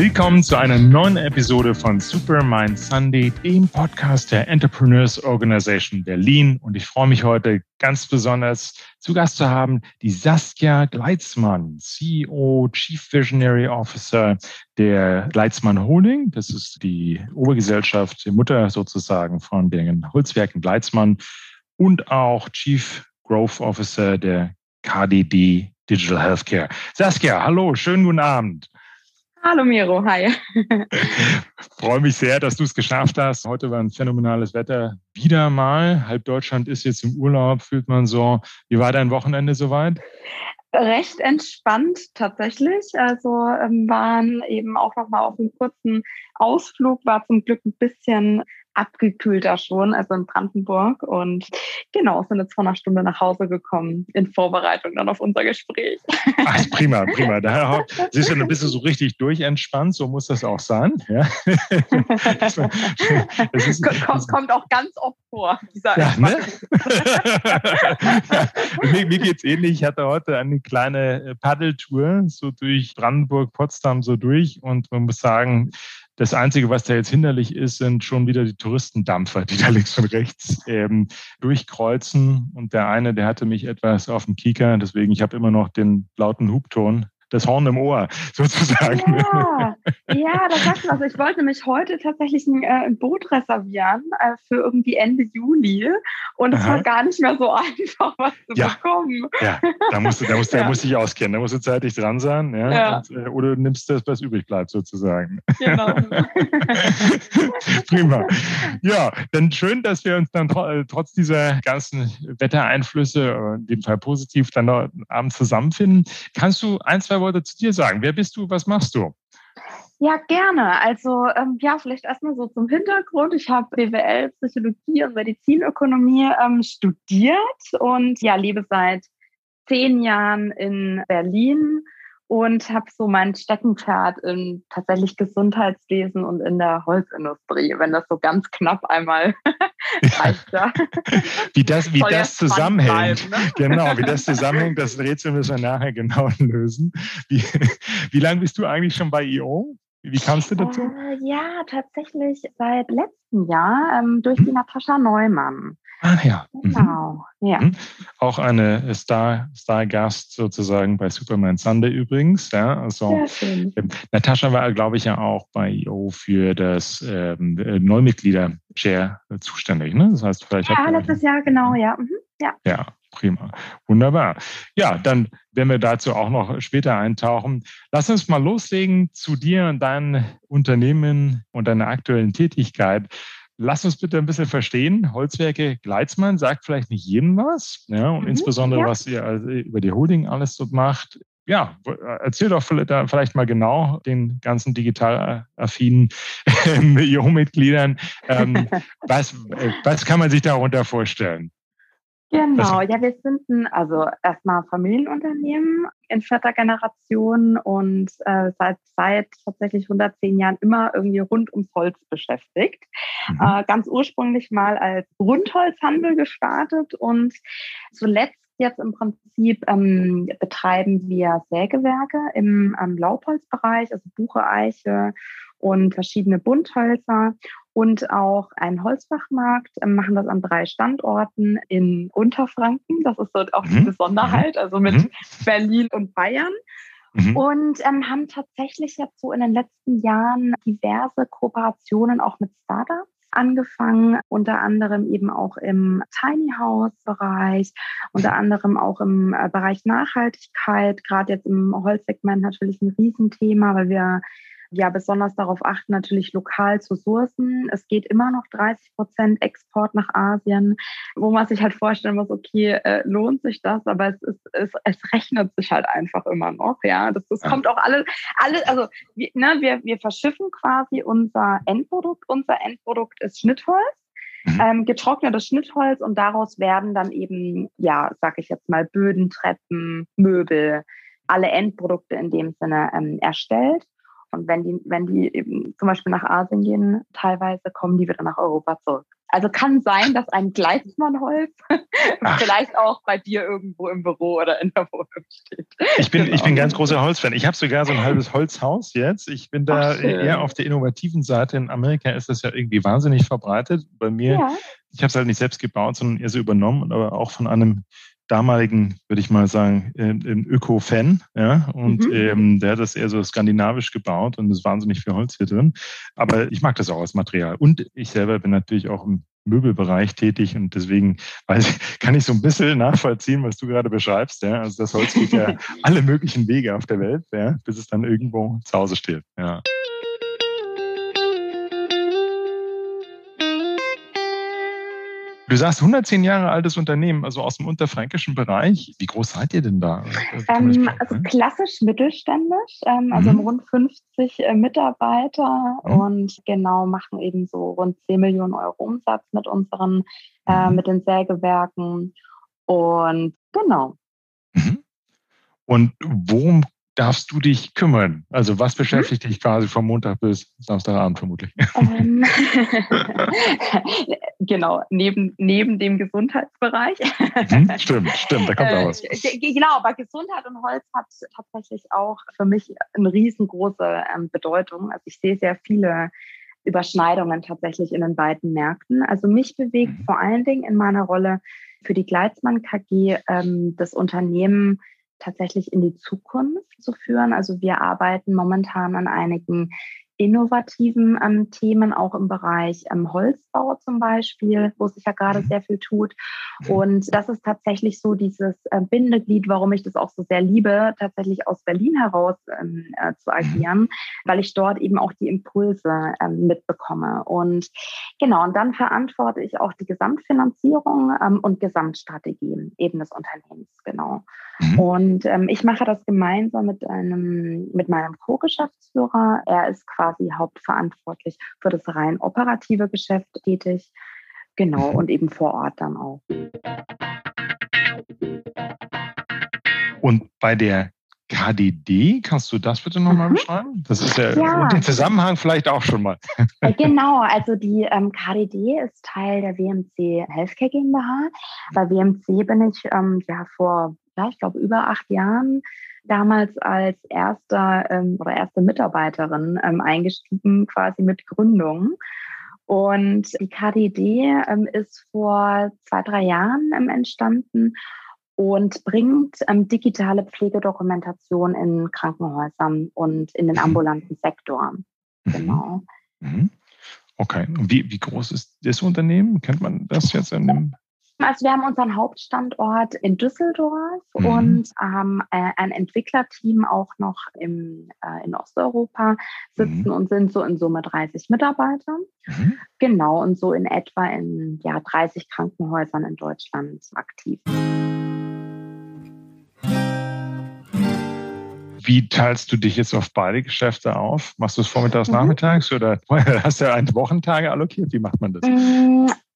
Willkommen zu einer neuen Episode von Supermind Sunday, dem Podcast der Entrepreneurs Organization Berlin. Und ich freue mich heute ganz besonders zu Gast zu haben die Saskia Gleitzmann, CEO, Chief Visionary Officer der Gleitzmann Holding. Das ist die Obergesellschaft, die Mutter sozusagen von den Holzwerken Gleitzmann und auch Chief Growth Officer der KDD Digital Healthcare. Saskia, hallo, schönen guten Abend. Hallo Miro, hi. Freue mich sehr, dass du es geschafft hast. Heute war ein phänomenales Wetter. Wieder mal. Halb Deutschland ist jetzt im Urlaub, fühlt man so. Wie war dein Wochenende soweit? Recht entspannt tatsächlich. Also ähm, waren eben auch noch mal auf einem kurzen Ausflug, war zum Glück ein bisschen abgekühlter schon, also in Brandenburg. Und genau, sind jetzt vor einer Stunde nach Hause gekommen in Vorbereitung dann auf unser Gespräch. Ach, prima, prima. Da siehst du, dann bist du so richtig durchentspannt, so muss das auch sein. Ja. Das ist, kommt, kommt auch ganz oft vor, dieser ja, ne? ja. Mir, mir geht es ähnlich. Ich hatte heute eine kleine Paddeltour so durch Brandenburg, Potsdam so durch und man muss sagen, das Einzige, was da jetzt hinderlich ist, sind schon wieder die Touristendampfer, die da links und rechts ähm, durchkreuzen. Und der eine, der hatte mich etwas auf dem Kieker, deswegen ich habe immer noch den lauten Hubton das Horn im Ohr sozusagen. Ja, ja das sagst du also. Ich wollte nämlich heute tatsächlich ein, äh, ein Boot reservieren äh, für irgendwie Ende Juli und es war gar nicht mehr so einfach, was zu ja. bekommen. Ja, da musst du, da musst, ja. da musst du dich auskennen, da musst du zeitig dran sein. Ja? ja. Und, äh, oder du nimmst das, was übrig bleibt sozusagen. Genau. Prima. Ja, dann schön, dass wir uns dann äh, trotz dieser ganzen Wettereinflüsse, äh, in dem Fall positiv, dann noch abends zusammenfinden. Kannst du ein, zwei Worte zu dir sagen. Wer bist du? Was machst du? Ja, gerne. Also ähm, ja, vielleicht erstmal so zum Hintergrund. Ich habe BWL, Psychologie und Medizinökonomie ähm, studiert und ja, lebe seit zehn Jahren in Berlin und habe so mein Steckenpferd in tatsächlich Gesundheitswesen und in der Holzindustrie, wenn das so ganz knapp einmal reicht. Ja. wie das, wie das zusammenhängt. Bleiben, ne? Genau, wie das zusammenhängt, das Rätsel müssen wir nachher genau lösen. Wie, wie lange bist du eigentlich schon bei IO? Wie kamst du dazu? Äh, ja, tatsächlich seit letztem Jahr ähm, durch die Natascha Neumann. Ah ja. Mhm. Genau, mhm. ja. Auch eine Star, Star-Gast sozusagen bei Superman Sunday übrigens. Ja, also ähm, Natascha war, glaube ich, ja auch bei IO für das ähm, äh, Neumitglieder-Share zuständig. Ne? Das heißt, vielleicht ja, letztes Jahr, genau, ja. Mhm. Ja. ja, prima. Wunderbar. Ja, dann werden wir dazu auch noch später eintauchen. Lass uns mal loslegen zu dir und deinem Unternehmen und deiner aktuellen Tätigkeit. Lass uns bitte ein bisschen verstehen. Holzwerke Gleitzmann sagt vielleicht nicht jedem was. Ja, und mhm, insbesondere, ja. was ihr über die Holding alles dort macht. Ja, erzähl doch vielleicht mal genau den ganzen digital affinen IO-Mitgliedern, ähm, was, äh, was kann man sich darunter vorstellen? Genau, ja, wir sind ein, also erstmal Familienunternehmen in vierter Generation und äh, seit, seit tatsächlich 110 Jahren immer irgendwie rund ums Holz beschäftigt. Mhm. Äh, ganz ursprünglich mal als Rundholzhandel gestartet und zuletzt jetzt im Prinzip ähm, betreiben wir Sägewerke im ähm, Laubholzbereich, also Buche, Eiche und verschiedene Bunthölzer und auch einen Holzfachmarkt, ähm, machen das an drei Standorten in Unterfranken. Das ist so auch die mhm. Besonderheit, also mit mhm. Berlin und Bayern. Mhm. Und ähm, haben tatsächlich jetzt so in den letzten Jahren diverse Kooperationen auch mit Startups angefangen, unter anderem eben auch im Tiny House Bereich, unter anderem auch im äh, Bereich Nachhaltigkeit, gerade jetzt im Holzsegment natürlich ein Riesenthema, weil wir ja besonders darauf achten, natürlich lokal zu sourcen. Es geht immer noch 30 Prozent Export nach Asien, wo man sich halt vorstellen muss, okay, äh, lohnt sich das, aber es, ist, es, es rechnet sich halt einfach immer noch. Ja, das, das ja. kommt auch alles, alles also wir, ne, wir, wir verschiffen quasi unser Endprodukt. Unser Endprodukt ist Schnittholz. Mhm. Ähm, getrocknetes Schnittholz und daraus werden dann eben, ja, sag ich jetzt mal, Böden, Treppen, Möbel, alle Endprodukte in dem Sinne ähm, erstellt. Und wenn die, wenn die eben zum Beispiel nach Asien gehen, teilweise kommen die wieder nach Europa zurück. Also kann sein, dass ein Gleismannholz vielleicht auch bei dir irgendwo im Büro oder in der Wohnung steht. Ich bin, genau. ich bin ganz großer Holzfan. Ich habe sogar so ein halbes Holzhaus jetzt. Ich bin da Ach, eher auf der innovativen Seite. In Amerika ist das ja irgendwie wahnsinnig verbreitet. Bei mir, ja. ich habe es halt nicht selbst gebaut, sondern eher so übernommen, aber auch von einem damaligen, würde ich mal sagen, äh, Öko-Fan. Ja? Und mhm. ähm, der hat das eher so skandinavisch gebaut und ist wahnsinnig viel Holz hier drin. Aber ich mag das auch als Material. Und ich selber bin natürlich auch im Möbelbereich tätig und deswegen weiß, kann ich so ein bisschen nachvollziehen, was du gerade beschreibst. Ja? Also das Holz geht ja alle möglichen Wege auf der Welt, ja? bis es dann irgendwo zu Hause steht. Ja. Du sagst 110 Jahre altes Unternehmen, also aus dem unterfränkischen Bereich. Wie groß seid ihr denn da? Ähm, also klassisch mittelständisch, ähm, also mhm. rund 50 äh, Mitarbeiter mhm. und genau machen eben so rund 10 Millionen Euro Umsatz mit unseren, äh, mhm. mit den Sägewerken. Und genau. Mhm. Und worum darfst du dich kümmern? Also was beschäftigt dich quasi vom Montag bis Samstagabend vermutlich? Ähm, genau, neben, neben dem Gesundheitsbereich. Mhm, stimmt, stimmt, da kommt auch was. Äh, genau, aber Gesundheit und Holz hat tatsächlich auch für mich eine riesengroße ähm, Bedeutung. Also ich sehe sehr viele Überschneidungen tatsächlich in den beiden Märkten. Also mich bewegt mhm. vor allen Dingen in meiner Rolle für die Gleitzmann KG ähm, das Unternehmen tatsächlich in die Zukunft zu führen. Also wir arbeiten momentan an einigen innovativen ähm, Themen, auch im Bereich ähm, Holzbau zum Beispiel, wo sich ja gerade mhm. sehr viel tut. Und das ist tatsächlich so dieses äh, Bindeglied, warum ich das auch so sehr liebe, tatsächlich aus Berlin heraus ähm, äh, zu mhm. agieren, weil ich dort eben auch die Impulse ähm, mitbekomme. Und genau, und dann verantworte ich auch die Gesamtfinanzierung ähm, und Gesamtstrategien eben des Unternehmens, genau. Mhm. Und ähm, ich mache das gemeinsam mit einem, mit meinem Co-Geschäftsführer. Er ist quasi hauptverantwortlich für das rein operative Geschäft tätig. Genau, mhm. und eben vor Ort dann auch. Und bei der KDD, kannst du das bitte nochmal mhm. beschreiben? Das ist ja, ja, und den Zusammenhang vielleicht auch schon mal. Äh, genau, also die ähm, KDD ist Teil der WMC Healthcare GmbH. Bei WMC bin ich ähm, ja vor ja, ich glaube, über acht Jahren damals als erster ähm, oder erste Mitarbeiterin ähm, eingestiegen, quasi mit Gründung. Und die KDD ähm, ist vor zwei, drei Jahren ähm, entstanden und bringt ähm, digitale Pflegedokumentation in Krankenhäusern und in den mhm. ambulanten Sektor. Mhm. Genau. Mhm. Okay. Und wie, wie groß ist das Unternehmen? Kennt man das jetzt in dem also wir haben unseren Hauptstandort in Düsseldorf mhm. und haben äh, ein Entwicklerteam auch noch im, äh, in Osteuropa sitzen mhm. und sind so in Summe 30 Mitarbeiter. Mhm. Genau, und so in etwa in ja, 30 Krankenhäusern in Deutschland aktiv. Wie teilst du dich jetzt auf beide Geschäfte auf? Machst du es vormittags, mhm. nachmittags oder hast du einen Wochentage allokiert? Wie macht man das?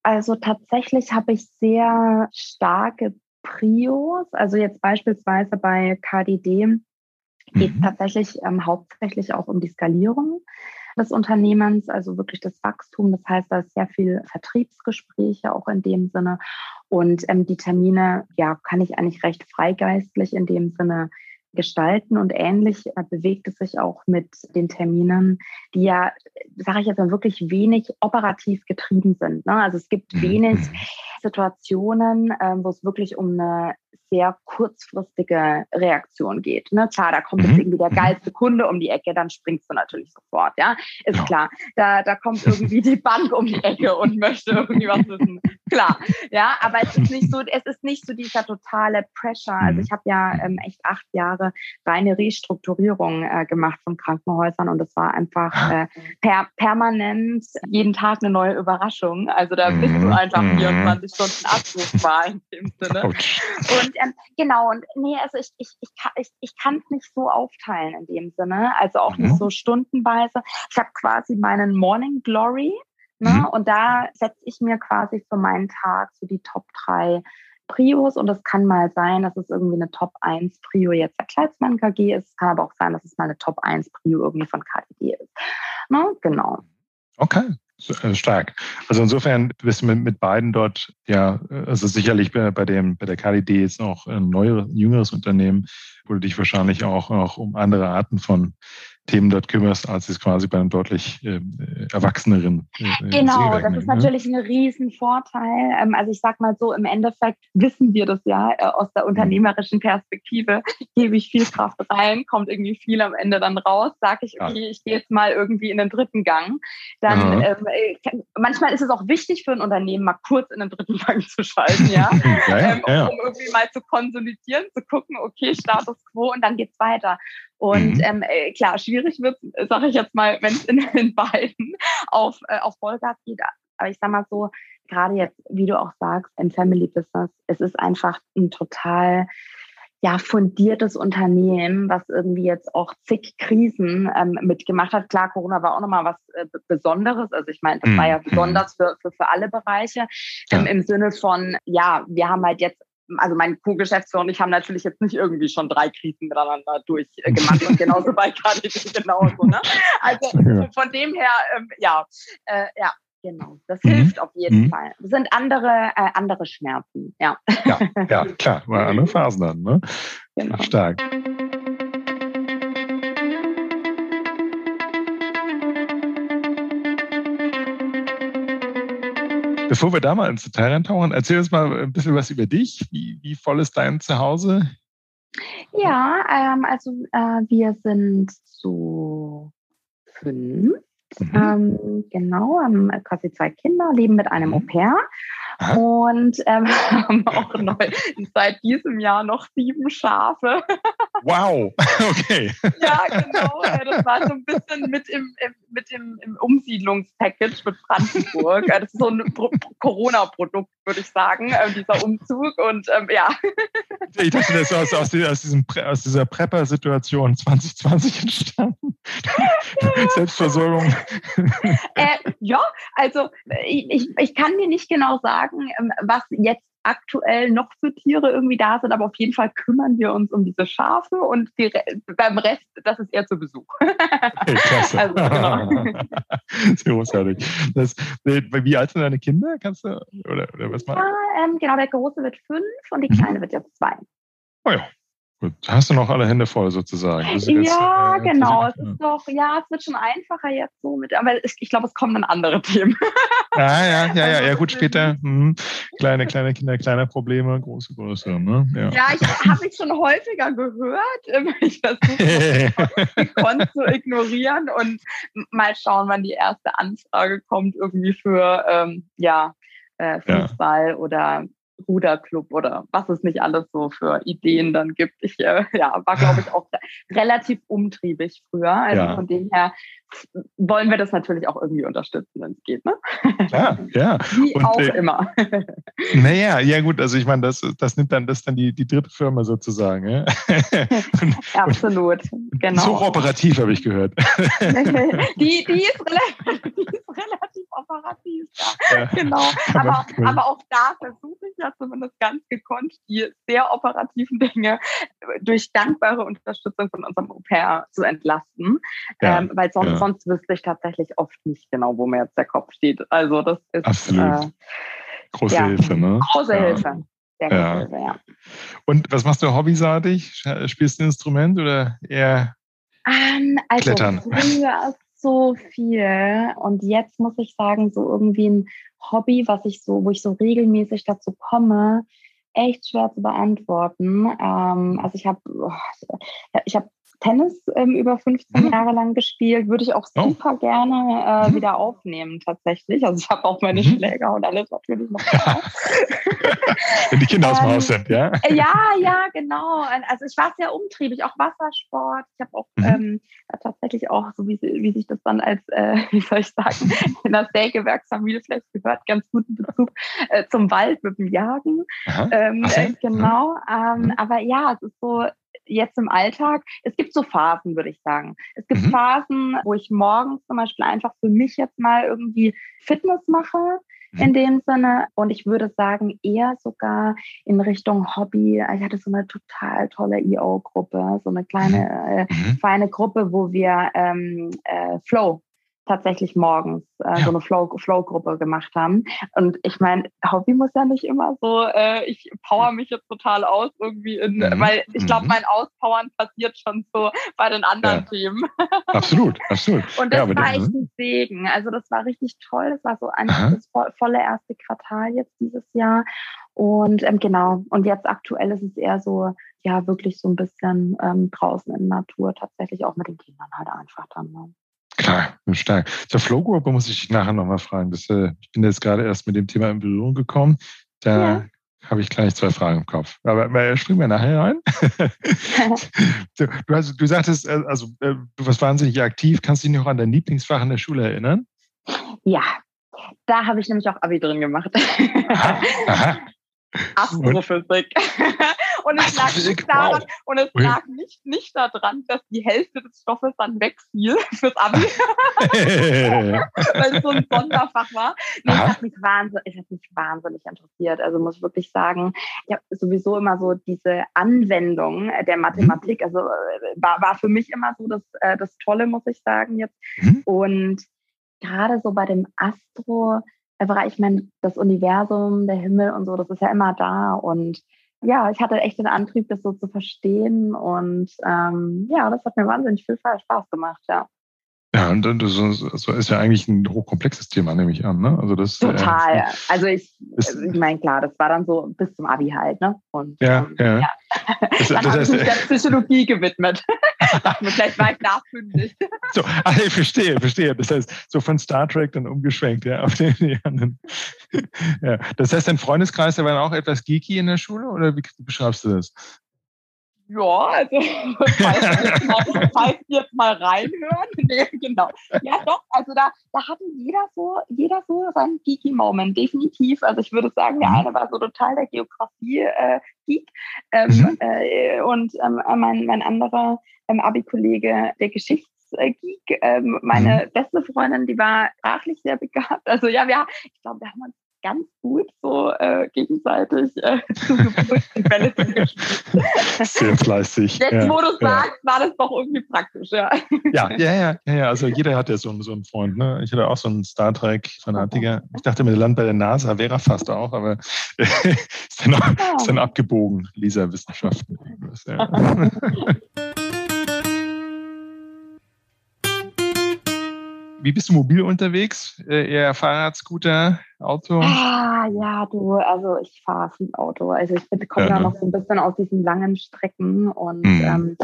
Also tatsächlich habe ich sehr starke Prios. Also jetzt beispielsweise bei KDD geht es mhm. tatsächlich ähm, hauptsächlich auch um die Skalierung des Unternehmens, also wirklich das Wachstum. Das heißt, da ist sehr viel Vertriebsgespräche auch in dem Sinne. Und ähm, die Termine, ja, kann ich eigentlich recht freigeistlich in dem Sinne gestalten und ähnlich äh, bewegt es sich auch mit den Terminen, die ja, sage ich jetzt mal, wirklich wenig operativ getrieben sind. Ne? Also es gibt mhm. wenig mhm. Situationen, äh, wo es wirklich um eine sehr kurzfristige Reaktion geht. Ne? Klar, da kommt jetzt mhm. irgendwie der mhm. geilste Kunde um die Ecke, dann springst du natürlich sofort, ja, ist ja. klar. Da, da kommt irgendwie die Bank um die Ecke und möchte irgendwie was wissen. Klar, ja, aber es ist nicht so, es ist nicht so dieser totale Pressure. Also ich habe ja ähm, echt acht Jahre reine Restrukturierung äh, gemacht von Krankenhäusern und es war einfach äh, per, permanent jeden Tag eine neue Überraschung. Also da bist du mhm. einfach 24 Stunden abrufbar in dem Sinne. Und ähm, genau, und nee, also ich, ich, ich, ich, ich kann es nicht so aufteilen in dem Sinne, also auch mhm. nicht so stundenweise. Ich habe quasi meinen Morning Glory ne, mhm. und da setze ich mir quasi für meinen Tag so die Top 3 Prios und es kann mal sein, dass es irgendwie eine Top 1 Prio jetzt der Kleidsmann KG ist. Es kann aber auch sein, dass es mal eine Top 1 Prio irgendwie von KDD ist. Ne? Genau. Okay. Äh, stark. Also insofern bist du mit, mit beiden dort, ja, also sicherlich bei, bei dem, bei der KDD jetzt noch ein neueres, jüngeres Unternehmen, wo du dich wahrscheinlich auch, auch um andere Arten von Themen dort kümmerst, als es quasi bei einem deutlich äh, erwachseneren. Äh, genau, das ist ne? natürlich ein Riesenvorteil. Ähm, also ich sag mal so, im Endeffekt wissen wir das ja äh, aus der unternehmerischen Perspektive. Gebe ich viel Kraft rein, kommt irgendwie viel am Ende dann raus, sage ich, okay, ja. ich gehe jetzt mal irgendwie in den dritten Gang. Dann ähm, äh, manchmal ist es auch wichtig für ein Unternehmen, mal kurz in den dritten Gang zu schalten, ja, ja, ja, ähm, um irgendwie mal zu konsolidieren, zu gucken, okay, Status quo und dann geht's weiter. Und mhm. ähm, äh, klar, schwierig wird, sage ich jetzt mal, wenn es in den beiden auf, äh, auf Vollgas geht. Aber ich sag mal so, gerade jetzt, wie du auch sagst, im Family Business, es ist einfach ein total ja, fundiertes Unternehmen, was irgendwie jetzt auch zig Krisen ähm, mitgemacht hat. Klar, Corona war auch nochmal was äh, Besonderes. Also ich meine, das mhm. war ja mhm. besonders für, für, für alle Bereiche. Ähm, ja. Im Sinne von, ja, wir haben halt jetzt also mein Co-Geschäftsführer und ich haben natürlich jetzt nicht irgendwie schon drei Krisen miteinander durchgemacht und genauso bei KDD genauso. Ne? Also von dem her, ähm, ja, äh, ja, genau. Das mhm. hilft auf jeden mhm. Fall. Das sind andere, äh, andere Schmerzen, ja. Ja, ja klar, mal andere Phasen dann, ne? Genau. Stark. Bevor wir da mal ins Detail reintauchen, erzähl uns mal ein bisschen was über dich. Wie, wie voll ist dein Zuhause? Ja, ähm, also äh, wir sind so fünf. Mhm. Ähm, genau, haben quasi zwei Kinder, leben mit einem mhm. Au pair Aha. und ähm, haben auch neu, seit diesem Jahr noch sieben Schafe. Wow, okay. ja, genau. Das war so ein bisschen mit im, im mit dem im Umsiedlungspackage mit Brandenburg. Das ist so ein Corona-Produkt, würde ich sagen, äh, dieser Umzug. Und ähm, ja. Ich dachte, das ist aus, aus, aus, diesem, aus dieser Prepper-Situation 2020 entstanden. Selbstversorgung. Äh, ja, also ich, ich kann dir nicht genau sagen, ähm, was jetzt aktuell noch für Tiere irgendwie da sind, aber auf jeden Fall kümmern wir uns um diese Schafe und die, beim Rest, das ist eher zu Besuch. Okay, klasse. Also, genau. Sehr großartig. Das, wie alt sind deine Kinder? Kannst du, oder, oder was mal? Ja, ähm, genau, der Große wird fünf und die mhm. Kleine wird jetzt zwei. Oh ja, Gut, hast du noch alle Hände voll sozusagen. Jetzt, ja, äh, genau. Es ist doch, ja, es wird schon einfacher jetzt so mit, aber ich, ich glaube, es kommen dann andere Themen. Ja, ja, ja, ja, ja gut, später. Hm. Kleine, kleine Kinder, kleine Probleme, große, große. Ne? Ja, ja ich habe ich schon häufiger gehört. Ich versuche gekonnt zu ignorieren und mal schauen, wann die erste Anfrage kommt, irgendwie für ähm, ja, äh, Fußball ja. oder Ruderclub oder was es nicht alles so für Ideen dann gibt. Ich äh, ja, war, glaube ich, auch relativ umtriebig früher. Also ja. von dem her wollen wir das natürlich auch irgendwie unterstützen, wenn es geht. Ne? Ja, ja. Wie Und, auch äh, immer. Naja, ja gut, also ich meine, das, das nimmt dann das dann die, die dritte Firma sozusagen. Ja? Und, Absolut, genau. So operativ habe ich gehört. die, die, ist relativ, die ist relativ operativ, ja. ja. Genau. Aber, aber auch da versuche ich ja zumindest ganz gekonnt, die sehr operativen Dinge durch dankbare Unterstützung von unserem Au pair zu entlasten. Ähm, weil sonst. Sonst wüsste ich tatsächlich oft nicht genau, wo mir jetzt der Kopf steht. Also das ist Absolut. Äh, große ja, Hilfe, ne? Große Hilfe. Sehr ja. Hilfe, ja. Und was machst du hobbyseitig? Spielst du ein Instrument oder eher ähm, also Klettern? Früher so viel und jetzt muss ich sagen, so irgendwie ein Hobby, was ich so, wo ich so regelmäßig dazu komme, echt schwer zu beantworten. Ähm, also ich habe oh, ich habe Tennis ähm, über 15 mhm. Jahre lang gespielt, würde ich auch oh. super oh. gerne äh, mhm. wieder aufnehmen tatsächlich. Also ich habe auch meine mhm. Schläger und alles natürlich noch da. Wenn die Kinder aus dem Haus ähm, sind, ja? Ja, ja, genau. Also ich war sehr umtriebig, auch Wassersport. Ich habe auch ähm, tatsächlich auch, so wie, wie sich das dann als, äh, wie soll ich sagen, in der Sägewerksfamilie vielleicht gehört, ganz guten Bezug äh, zum Wald mit dem Jagen. Ähm, äh, genau. Ähm, mhm. aber ja, es ist so, jetzt im Alltag, es gibt so Phasen, würde ich sagen. Es gibt mhm. Phasen, wo ich morgens zum Beispiel einfach für mich jetzt mal irgendwie Fitness mache mhm. in dem Sinne. Und ich würde sagen, eher sogar in Richtung Hobby. Ich hatte so eine total tolle EO-Gruppe, so eine kleine, äh, mhm. feine Gruppe, wo wir ähm, äh, Flow tatsächlich morgens äh, so eine Flow-Gruppe Flow gemacht haben. Und ich meine, Hobby muss ja nicht immer so, äh, ich power mich jetzt total aus irgendwie, in, mhm. weil ich glaube, mhm. mein Auspowern passiert schon so bei den anderen ja. Themen. Absolut, absolut. Und das ja, war echt ein Segen. Also das war richtig toll. Das war so ein das volle erste Quartal jetzt dieses Jahr. Und ähm, genau, und jetzt aktuell ist es eher so, ja, wirklich so ein bisschen ähm, draußen in der Natur, tatsächlich auch mit den Kindern halt einfach dann. Ne? Klar, stark. Zur Flow-Gruppe muss ich dich nachher nochmal fragen. Das, äh, ich bin jetzt gerade erst mit dem Thema in Berührung gekommen. Da ja. habe ich gleich zwei Fragen im Kopf. Aber äh, springen wir nachher rein. du, hast, du sagtest, äh, also äh, du warst wahnsinnig aktiv. Kannst du dich noch an dein Lieblingsfach in der Schule erinnern? Ja, da habe ich nämlich auch Abi drin gemacht. Aha, aha. Astrophysik. und es lag, nicht, daran, wow. und es lag nicht, nicht daran, dass die Hälfte des Stoffes dann wegfiel fürs Abi, weil es so ein Sonderfach war. Nee, es hat, mich wahnsinnig, es hat mich wahnsinnig interessiert. Also muss ich wirklich sagen, ich habe sowieso immer so diese Anwendung der Mathematik, also äh, war, war für mich immer so das, äh, das Tolle, muss ich sagen jetzt. Mhm. Und gerade so bei dem Astro, Bereich, ich meine, das Universum, der Himmel und so, das ist ja immer da. Und ja, ich hatte echt den Antrieb, das so zu verstehen. Und ähm, ja, das hat mir wahnsinnig viel Spaß gemacht, ja. Ja, und das so ist ja eigentlich ein hochkomplexes Thema, nehme ich an. Ne? Also das, äh, Total. Äh, also ich, ich meine, klar, das war dann so bis zum Abi halt. Ne? Und, ja, ähm, ja. ja. Das, dann habe ich mich der Psychologie gewidmet. Vielleicht war ich nachfündig. So, also ich verstehe, verstehe. Das heißt, so von Star Trek dann umgeschwenkt, ja, auf den, anderen. Ja. Das heißt, dein Freundeskreis, der war auch etwas geeky in der Schule oder wie beschreibst du das? Ja, also falls wir jetzt mal, falls wir jetzt mal reinhören. Nee, genau. Ja, doch, also da, da hatte jeder so, jeder so seinen geeky Moment, definitiv. Also ich würde sagen, der mhm. eine war so total der Geografie-Geek äh, ähm, mhm. äh, und ähm, mein, mein anderer ähm, Abi-Kollege der Geschichtsgeek. Ähm, meine mhm. beste Freundin, die war sprachlich sehr begabt. Also ja, wir, ich glaube, wir haben uns ganz gut so äh, gegenseitig äh, zu Geburt die Bälle zugespielt. Sehr fleißig. Jetzt, ja, wo du ja. sagst, war das doch irgendwie praktisch, ja. Ja, ja, ja, ja, also jeder hat ja so, so einen Freund. Ne? Ich hatte auch so einen Star Trek-Fanatiker. Ich dachte, mit Land bei der NASA wäre er fast auch, aber ist, dann auch, ist dann abgebogen, Lisa Wissenschaften. Ja. Wie bist du mobil unterwegs? Äh, eher Fahrrad, Scooter, Auto? Ah, ja, du, also ich fahre viel Auto. Also ich komme ja, da noch so ein bisschen aus diesen langen Strecken und mhm. ähm,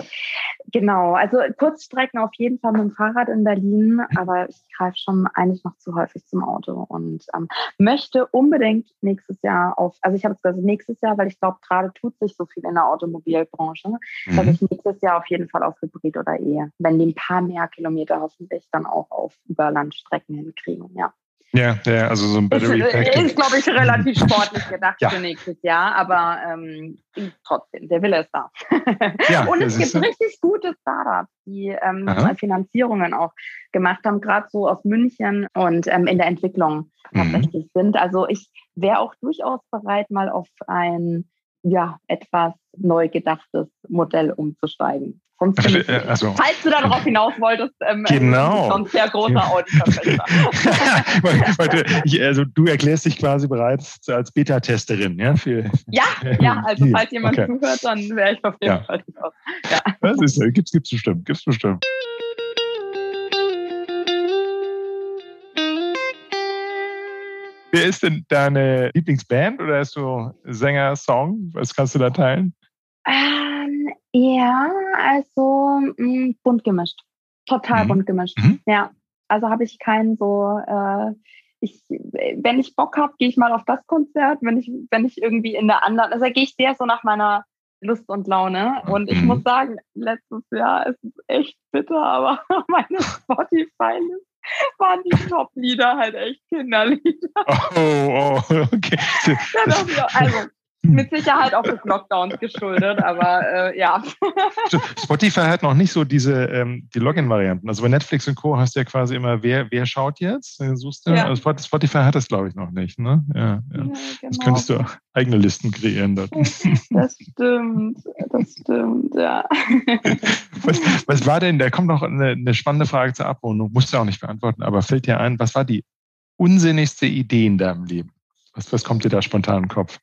genau, also Kurzstrecken auf jeden Fall mit dem Fahrrad in Berlin, mhm. aber ich greife schon eigentlich noch zu häufig zum Auto und ähm, möchte unbedingt nächstes Jahr auf, also ich habe es also nächstes Jahr, weil ich glaube, gerade tut sich so viel in der Automobilbranche, mhm. dass ich nächstes Jahr auf jeden Fall auf Hybrid oder Ehe, wenn die ein paar mehr Kilometer hoffentlich dann auch auf Überlandstrecken hinkriegen, ja. Ja, ja, also so ein Battery Pack. Ist, ist glaube ich, relativ sportlich gedacht ja. für nächstes Jahr, aber ähm, trotzdem, der Wille ist da. Ja, und es gibt richtig gute Startups, die ähm, Finanzierungen auch gemacht haben, gerade so aus München und ähm, in der Entwicklung mhm. tatsächlich mhm. sind. Also ich wäre auch durchaus bereit, mal auf ein ja, etwas neu gedachtes Modell umzusteigen. Sonst ich, äh, also, falls du darauf hinaus wolltest, ähm, genau. schon sehr großer Auditverfechter. also du erklärst dich quasi bereits als Beta-Testerin, ja? Für, ja, ja, also falls jemand okay. zuhört, dann wäre ich auf jeden ja. Fall drauf. Ja. Das ist, gibt's, gibt's bestimmt, gibt's bestimmt. Wer ist denn deine Lieblingsband oder hast du Sänger, Song? Was kannst du da teilen? Ähm, ja, also mh, mm, bunt gemischt. Total mhm. bunt gemischt. Mhm. Ja. Also habe ich keinen so, äh, ich, wenn ich Bock habe, gehe ich mal auf das Konzert. Wenn ich, wenn ich irgendwie in der anderen, also gehe ich sehr so nach meiner Lust und Laune. Und ich mhm. muss sagen, letztes Jahr ist es echt bitter, aber meine Spotify-Liste waren die Top-Lieder halt echt Kinderlieder. Oh, oh okay. also, mit Sicherheit auch des Lockdowns geschuldet, aber äh, ja. Spotify hat noch nicht so diese ähm, die Login-Varianten. Also bei Netflix und Co. hast du ja quasi immer, wer, wer schaut jetzt? Suchst du? Ja. Also Spotify hat das, glaube ich, noch nicht. Ne? Ja, ja. ja genau. Jetzt könntest du eigene Listen kreieren. Dort. Das stimmt, das stimmt, ja. Was, was war denn, da kommt noch eine, eine spannende Frage zur Abrundung, musst du auch nicht beantworten, aber fällt dir ein, was war die unsinnigste Idee in deinem Leben? Was, was kommt dir da spontan im Kopf?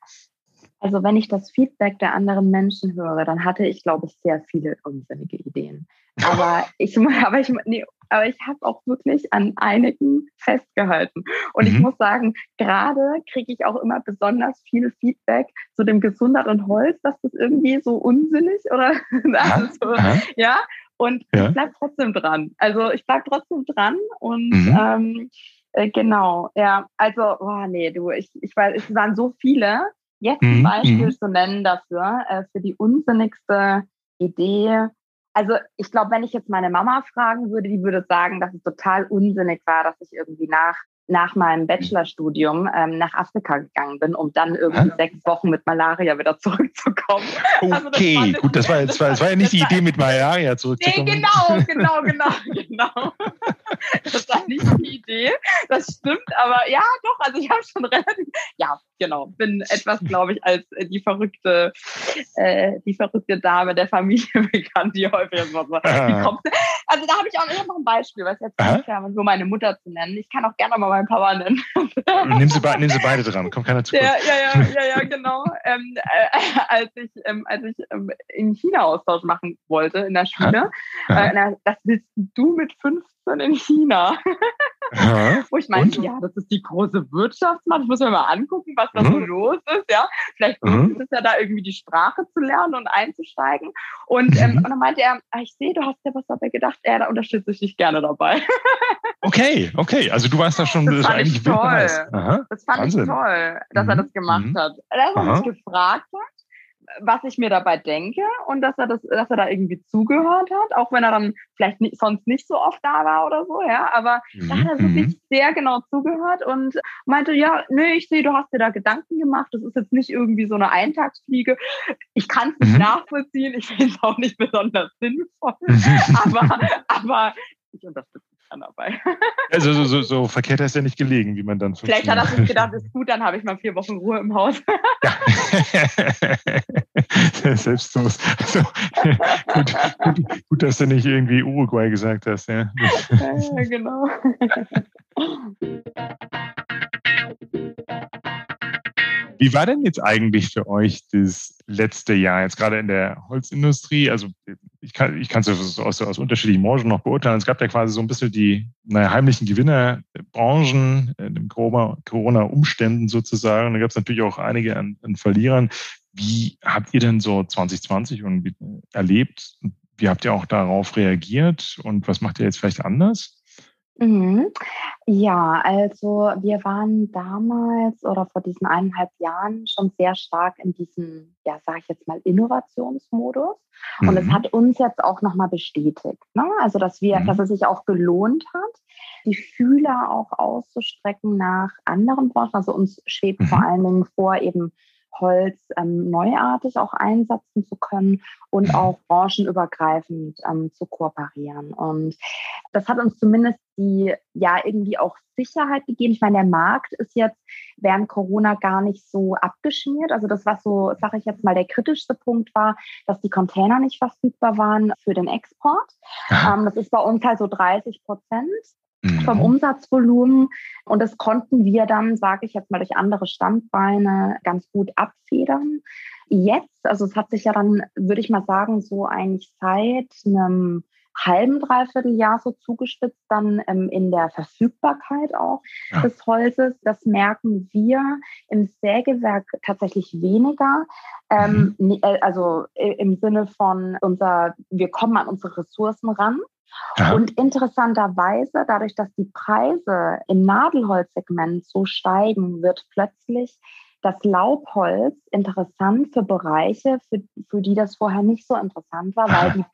Also wenn ich das Feedback der anderen Menschen höre, dann hatte ich, glaube ich, sehr viele unsinnige Ideen. Aber ich, aber ich, nee, aber ich habe auch wirklich an einigen festgehalten. Und mhm. ich muss sagen, gerade kriege ich auch immer besonders viel Feedback zu dem Gesundheit und Holz, dass das irgendwie so unsinnig oder also, ja. Und ja. ich bleibe trotzdem dran. Also ich bleibe trotzdem dran und mhm. ähm, äh, genau, ja. Also, oh nee, du, ich, ich weiß, es waren so viele. Jetzt ein mhm. Beispiel mhm. zu nennen dafür, äh, für die unsinnigste Idee, also ich glaube, wenn ich jetzt meine Mama fragen würde, die würde sagen, dass es total unsinnig war, dass ich irgendwie nach nach meinem Bachelorstudium ähm, nach Afrika gegangen bin, um dann irgendwie Hä? sechs Wochen mit Malaria wieder zurückzukommen. Okay, also das gut, das war, das, war, das war ja nicht die Idee, mit Malaria zurückzukommen. Nee, genau, genau, genau, genau. Das war nicht die Idee. Das stimmt, aber ja, doch, also ich habe schon relativ, ja, genau, bin etwas, glaube ich, als äh, die verrückte, äh, die verrückte Dame der Familie bekannt, die häufig so, die kommt. Also da habe ich auch noch ein Beispiel, was jetzt nicht nur meine Mutter zu nennen. Ich kann auch gerne mal meinen Papa nennen. nimm, sie nimm sie beide dran, kommt keiner zu kurz. Ja, ja, ja, ja, ja genau. Ähm, äh, als ich, ähm, als ich ähm, in China Austausch machen wollte in der Schule, äh, das willst du mit 15 in China. Wo ich meinte, ja, das ist die große Wirtschaftsmacht. Ich muss mir mal angucken, was da mhm. so los ist. Ja, vielleicht mhm. ist es ja da irgendwie die Sprache zu lernen und einzusteigen. Und, ähm, mhm. und dann meinte er, ah, ich sehe, du hast ja was dabei gedacht. Ja, da unterstütze ich dich gerne dabei. okay, okay. Also du warst da schon das fand ich toll. Das fand Wahnsinn. ich toll, dass er mhm. das gemacht mhm. hat. Er hat mich gefragt hat was ich mir dabei denke und dass er das, dass er da irgendwie zugehört hat, auch wenn er dann vielleicht nicht, sonst nicht so oft da war oder so, ja. Aber mhm. da hat er wirklich mhm. sehr genau zugehört und meinte, ja, nee, ich sehe, du hast dir da Gedanken gemacht. Das ist jetzt nicht irgendwie so eine Eintagsfliege. Ich kann es nicht mhm. nachvollziehen. Ich finde es auch nicht besonders sinnvoll. aber, aber ich unterstütze dann dabei. Also so, so, so verkehrt ist ja nicht gelegen, wie man dann. Vielleicht hat er sich gedacht, ist gut, dann habe ich mal vier Wochen Ruhe im Haus. Ja. Selbstlos. Also, gut, gut, gut, dass du nicht irgendwie Uruguay gesagt hast. Ja, ja genau. Wie war denn jetzt eigentlich für euch das letzte Jahr, jetzt gerade in der Holzindustrie? Also ich kann ich es aus, aus unterschiedlichen Branchen noch beurteilen. Es gab ja quasi so ein bisschen die naja, heimlichen Gewinnerbranchen in den Corona-Umständen sozusagen. Da gab es natürlich auch einige an, an Verlierern. Wie habt ihr denn so 2020 und erlebt? Wie habt ihr auch darauf reagiert und was macht ihr jetzt vielleicht anders? Mhm. Ja, also wir waren damals oder vor diesen eineinhalb Jahren schon sehr stark in diesem, ja, sage ich jetzt mal, Innovationsmodus. Mhm. Und es mhm. hat uns jetzt auch nochmal bestätigt, ne? also dass wir, mhm. dass es sich auch gelohnt hat, die Fühler auch auszustrecken nach anderen Branchen. Also uns schwebt vor mhm. allen Dingen vor, eben Holz ähm, neuartig auch einsetzen zu können und auch branchenübergreifend ähm, zu kooperieren. Und das hat uns zumindest die ja irgendwie auch Sicherheit gegeben. Ich meine, der Markt ist jetzt während Corona gar nicht so abgeschmiert. Also das, was so, sage ich jetzt mal, der kritischste Punkt war, dass die Container nicht verfügbar waren für den Export. Ähm, das ist bei uns halt so 30 Prozent mhm. vom Umsatzvolumen. Und das konnten wir dann, sage ich jetzt mal, durch andere Standbeine ganz gut abfedern. Jetzt, also es hat sich ja dann, würde ich mal sagen, so eigentlich seit einem halben, dreiviertel Jahr so zugespitzt, dann ähm, in der Verfügbarkeit auch ja. des Holzes. Das merken wir im Sägewerk tatsächlich weniger. Ähm, mhm. Äh, also äh, im Sinne von unser, wir kommen an unsere Ressourcen ran. Ja. Und interessanterweise, dadurch, dass die Preise im Nadelholzsegment so steigen, wird plötzlich das Laubholz interessant für Bereiche, für, für die das vorher nicht so interessant war, weil die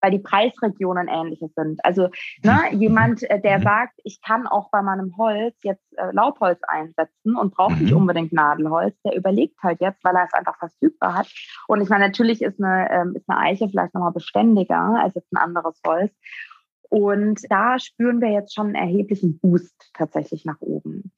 weil die Preisregionen ähnliche sind. Also ne, jemand, äh, der mhm. sagt, ich kann auch bei meinem Holz jetzt äh, Laubholz einsetzen und braucht nicht mhm. unbedingt Nadelholz, der überlegt halt jetzt, weil er es einfach verfügbar hat. Und ich meine, natürlich ist eine, ähm, ist eine Eiche vielleicht nochmal beständiger als jetzt ein anderes Holz. Und da spüren wir jetzt schon einen erheblichen Boost tatsächlich nach oben.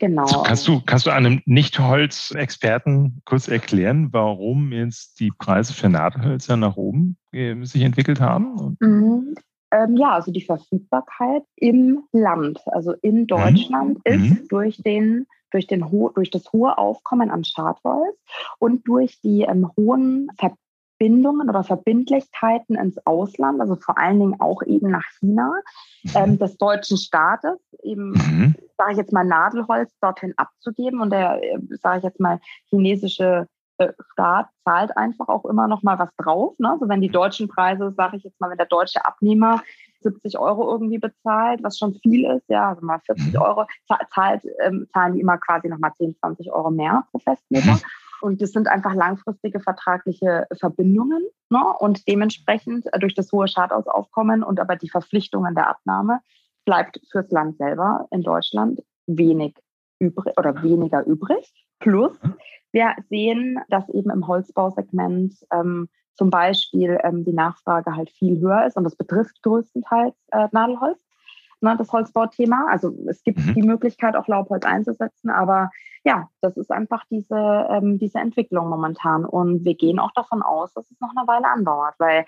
Genau. Also kannst du, kannst du einem Nicht-Holz-Experten kurz erklären, warum jetzt die Preise für Nadelhölzer nach oben äh, sich entwickelt haben? Mhm. Ähm, ja, also die Verfügbarkeit im Land, also in mhm. Deutschland, mhm. ist durch den durch, den durch das hohe Aufkommen an Schadholz und durch die ähm, hohen Verbindungen oder Verbindlichkeiten ins Ausland, also vor allen Dingen auch eben nach China, mhm. ähm, des deutschen Staates, eben, mhm. sage ich jetzt mal, Nadelholz dorthin abzugeben. Und der, äh, sage ich jetzt mal, chinesische äh, Staat zahlt einfach auch immer noch mal was drauf. Ne? Also wenn die deutschen Preise, sage ich jetzt mal, wenn der deutsche Abnehmer 70 Euro irgendwie bezahlt, was schon viel ist, ja, also mal 40 mhm. Euro, zahlt, ähm, zahlen die immer quasi nochmal 10, 20 Euro mehr pro Festmeter. Mhm. Und das sind einfach langfristige vertragliche Verbindungen. Ne? Und dementsprechend äh, durch das hohe Schadhausaufkommen und aber die Verpflichtungen der Abnahme bleibt fürs Land selber in Deutschland wenig übrig oder weniger übrig. Plus, wir sehen, dass eben im Holzbausegment ähm, zum Beispiel ähm, die Nachfrage halt viel höher ist und das betrifft größtenteils äh, Nadelholz, ne, das Holzbauthema. Also es gibt mhm. die Möglichkeit, auch Laubholz einzusetzen, aber ja, das ist einfach diese, ähm, diese Entwicklung momentan. Und wir gehen auch davon aus, dass es noch eine Weile andauert, weil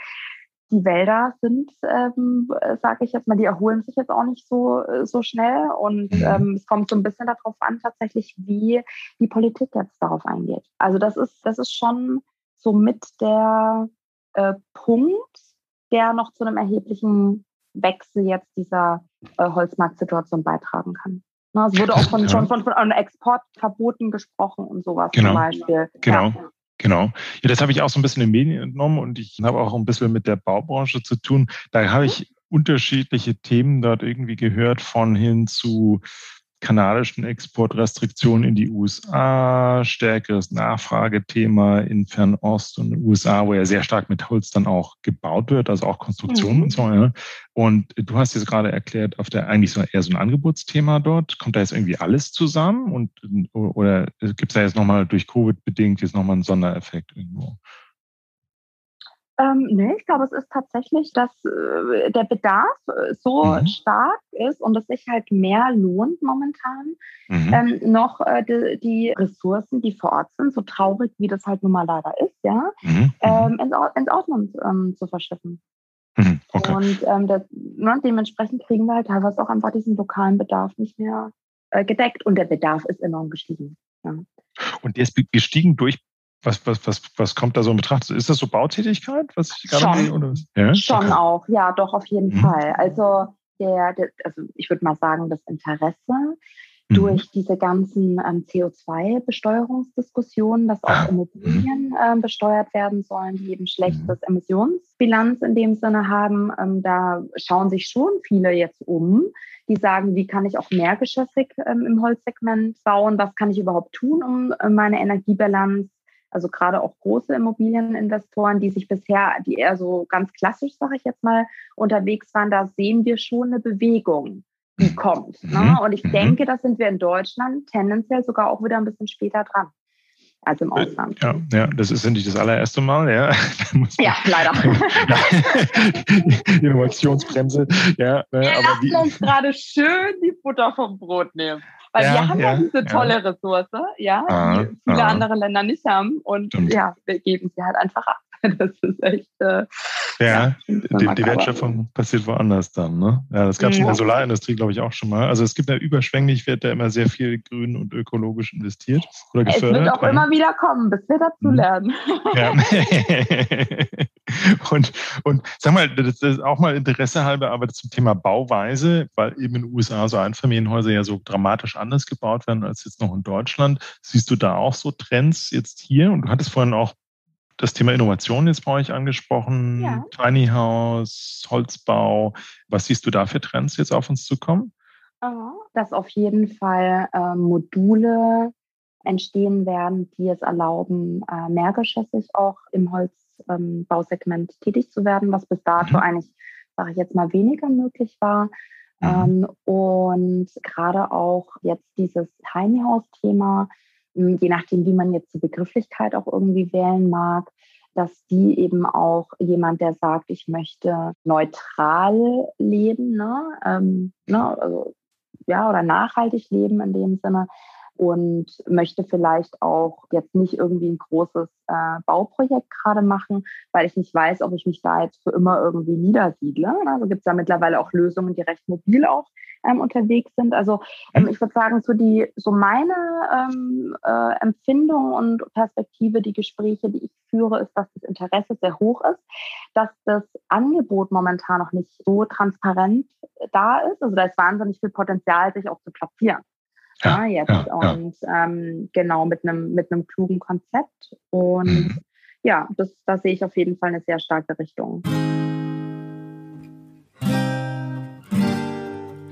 die Wälder sind, ähm, sage ich jetzt mal, die erholen sich jetzt auch nicht so, so schnell. Und mhm. ähm, es kommt so ein bisschen darauf an, tatsächlich, wie die Politik jetzt darauf eingeht. Also das ist, das ist schon so mit der äh, Punkt, der noch zu einem erheblichen Wechsel jetzt dieser äh, Holzmarktsituation beitragen kann. Na, es wurde auch von, ja. schon von, von Exportverboten gesprochen und sowas genau. zum Beispiel. Genau. Ja. Genau. Ja, das habe ich auch so ein bisschen in den Medien entnommen und ich habe auch ein bisschen mit der Baubranche zu tun. Da habe ich unterschiedliche Themen dort irgendwie gehört, von hin zu kanadischen Exportrestriktionen in die USA, stärkeres Nachfragethema in Fernost und USA, wo ja sehr stark mit Holz dann auch gebaut wird, also auch Konstruktionen mhm. und so. Ja. Und du hast jetzt gerade erklärt, auf der eigentlich so eher so ein Angebotsthema dort. Kommt da jetzt irgendwie alles zusammen und oder gibt es da jetzt nochmal durch Covid bedingt jetzt nochmal einen Sondereffekt irgendwo? Ähm, nee, ich glaube, es ist tatsächlich, dass äh, der Bedarf äh, so mhm. stark ist und es sich halt mehr lohnt momentan, mhm. ähm, noch äh, die, die, Ressourcen, die vor Ort sind, so traurig wie das halt nun mal leider ist, ja, mhm. mhm. ähm, ins, ins Ausland ähm, zu verschiffen. Mhm. Okay. Und ähm, das, ne, dementsprechend kriegen wir halt teilweise auch einfach diesen lokalen Bedarf nicht mehr äh, gedeckt und der Bedarf ist enorm gestiegen. Ja. Und der ist gestiegen durch was, was, was, was kommt da so in Betracht? Ist das so Bautätigkeit, was ich gerade Schon, oder ja? Schon okay. auch, ja, doch, auf jeden mhm. Fall. Also, der, der, also ich würde mal sagen, das Interesse mhm. durch diese ganzen ähm, CO2-Besteuerungsdiskussionen, dass auch ah. Immobilien äh, besteuert werden sollen, die eben schlechtes mhm. Emissionsbilanz in dem Sinne haben. Ähm, da schauen sich schon viele jetzt um, die sagen, wie kann ich auch mehrgeschossig ähm, im Holzsegment bauen? Was kann ich überhaupt tun, um äh, meine Energiebilanz also gerade auch große Immobilieninvestoren, die sich bisher, die eher so ganz klassisch, sage ich jetzt mal, unterwegs waren, da sehen wir schon eine Bewegung, die kommt. Ne? Mhm. Und ich mhm. denke, da sind wir in Deutschland tendenziell sogar auch wieder ein bisschen später dran als im Ausland. Ja, ja, das ist nicht das allererste Mal, ja. ja, leider. Innovationsbremse, ja. Ne, wir aber lassen uns gerade schön die Butter vom Brot nehmen. Weil ja, wir haben ja, ja diese tolle ja. Ressource, ja, ah, die viele ah. andere Länder nicht haben. Und Stimmt. ja, wir geben sie halt einfach ab. Das ist echt. Äh, ja, die, die, Wertschöpfung passiert woanders dann. Ne? Ja, das gab es in der Solarindustrie, glaube ich, auch schon mal. Also es gibt ja überschwänglich, wird da immer sehr viel grün und ökologisch investiert oder gefördert. Es wird auch immer wieder kommen, bis wir dazu mhm. lernen. Ja. und, und sag mal, das ist auch mal Interesse halber, aber zum Thema Bauweise, weil eben in den USA so Einfamilienhäuser ja so dramatisch anders gebaut werden als jetzt noch in Deutschland. Siehst du da auch so Trends jetzt hier? Und du hattest vorhin auch das Thema Innovation jetzt bei euch angesprochen, ja. Tiny House, Holzbau. Was siehst du da für Trends jetzt auf uns zukommen? Dass auf jeden Fall äh, Module entstehen werden, die es erlauben, äh, mehrgeschossig auch im Holzbausegment ähm, tätig zu werden, was bis dato mhm. eigentlich, sage ich jetzt mal, weniger möglich war. Mhm. Ähm, und gerade auch jetzt dieses Tiny House-Thema je nachdem, wie man jetzt die Begrifflichkeit auch irgendwie wählen mag, dass die eben auch jemand, der sagt, ich möchte neutral leben, ne? Ähm, ne? Also, ja, oder nachhaltig leben in dem Sinne, und möchte vielleicht auch jetzt nicht irgendwie ein großes äh, Bauprojekt gerade machen, weil ich nicht weiß, ob ich mich da jetzt für immer irgendwie niedersiedle. Also gibt es da mittlerweile auch Lösungen, die recht mobil auch ähm, unterwegs sind. Also ähm, ich würde sagen, so die so meine ähm, äh, Empfindung und Perspektive, die Gespräche, die ich führe, ist, dass das Interesse sehr hoch ist, dass das Angebot momentan noch nicht so transparent da ist. Also da ist wahnsinnig viel Potenzial, sich auch zu platzieren ja, jetzt. Ja, und Ähm, genau mit einem mit einem klugen Konzept. Und mhm. ja, das, das sehe ich auf jeden Fall eine sehr starke Richtung.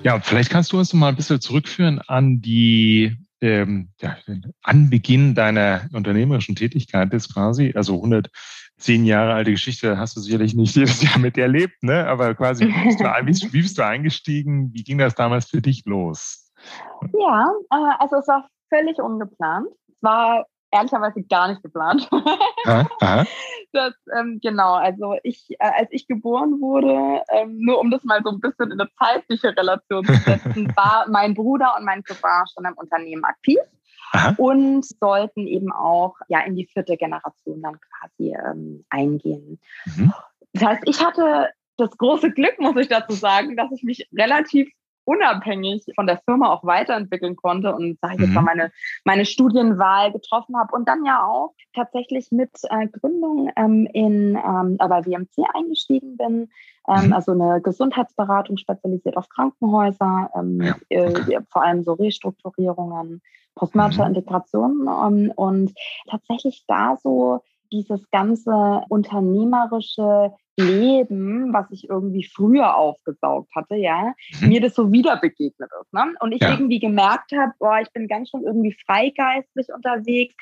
Ja, vielleicht kannst du uns noch mal ein bisschen zurückführen an die ähm, ja, Anbeginn deiner unternehmerischen Tätigkeit ist quasi, also 110 Jahre alte Geschichte hast du sicherlich nicht jedes Jahr mit erlebt, ne? aber quasi, wie bist, du, wie, wie bist du eingestiegen? Wie ging das damals für dich los? Ja, äh, also es war völlig ungeplant. Es war ehrlicherweise gar nicht geplant. Aha, Das, ähm, genau, also ich, äh, als ich geboren wurde, ähm, nur um das mal so ein bisschen in eine zeitliche Relation zu setzen, war mein Bruder und mein Cousin schon im Unternehmen aktiv. Aha. und sollten eben auch ja in die vierte Generation dann quasi ähm, eingehen. Mhm. Das heißt, ich hatte das große Glück, muss ich dazu sagen, dass ich mich relativ unabhängig von der Firma auch weiterentwickeln konnte und sage ich jetzt mal mhm. meine, meine Studienwahl getroffen habe und dann ja auch tatsächlich mit äh, Gründung ähm, in ähm, bei WMC eingestiegen bin, ähm, mhm. also eine Gesundheitsberatung spezialisiert auf Krankenhäuser, ähm, ja, äh, okay. äh, vor allem so Restrukturierungen, Postmanager-Integration mhm. und tatsächlich da so dieses ganze unternehmerische Leben, was ich irgendwie früher aufgesaugt hatte, ja, mhm. mir das so wieder begegnet ist. Ne? Und ich ja. irgendwie gemerkt habe, boah, ich bin ganz schön irgendwie freigeistlich unterwegs.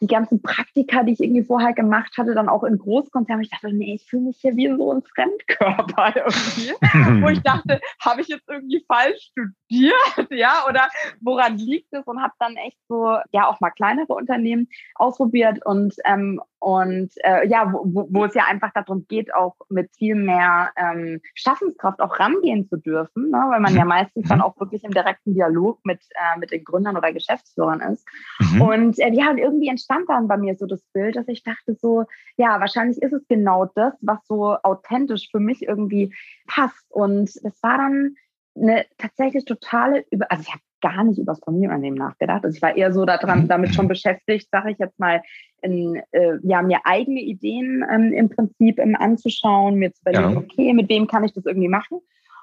Die ganzen Praktika, die ich irgendwie vorher gemacht hatte, dann auch in Großkonzernen, ich dachte, nee, ich fühle mich hier wie so ein Fremdkörper irgendwie. Wo ich dachte, habe ich jetzt irgendwie falsch studiert, ja, oder woran liegt es? Und habe dann echt so, ja, auch mal kleinere Unternehmen ausprobiert und ähm, und äh, ja, wo, wo es ja einfach darum geht, auch mit viel mehr ähm, Schaffenskraft auch rangehen zu dürfen, ne? weil man ja mhm. meistens dann mhm. auch wirklich im direkten Dialog mit, äh, mit den Gründern oder Geschäftsführern ist. Mhm. Und äh, ja, irgendwie entstand dann bei mir so das Bild, dass ich dachte so, ja, wahrscheinlich ist es genau das, was so authentisch für mich irgendwie passt. Und es war dann eine tatsächlich totale, also ich habe gar nicht über das Familienunternehmen nachgedacht. Also ich war eher so daran, damit schon beschäftigt, sage ich jetzt mal, in, äh, ja, mir eigene Ideen ähm, im Prinzip ähm, anzuschauen, mir zu überlegen, ja. okay, mit wem kann ich das irgendwie machen?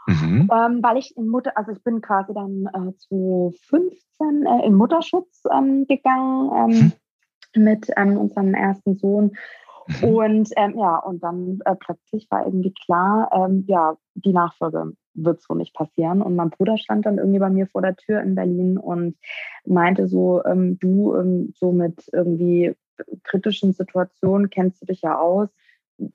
Mhm. Ähm, weil ich in Mutter, also ich bin quasi dann äh, 2015 äh, in Mutterschutz ähm, gegangen ähm, mhm. mit ähm, unserem ersten Sohn. Mhm. Und ja, und dann äh, plötzlich war irgendwie klar, ja, die Nachfolge wird so nicht passieren. Und mein Bruder stand dann irgendwie bei mir vor der Tür in Berlin und meinte so, ähm, du ähm, so mit irgendwie kritischen Situationen kennst du dich ja aus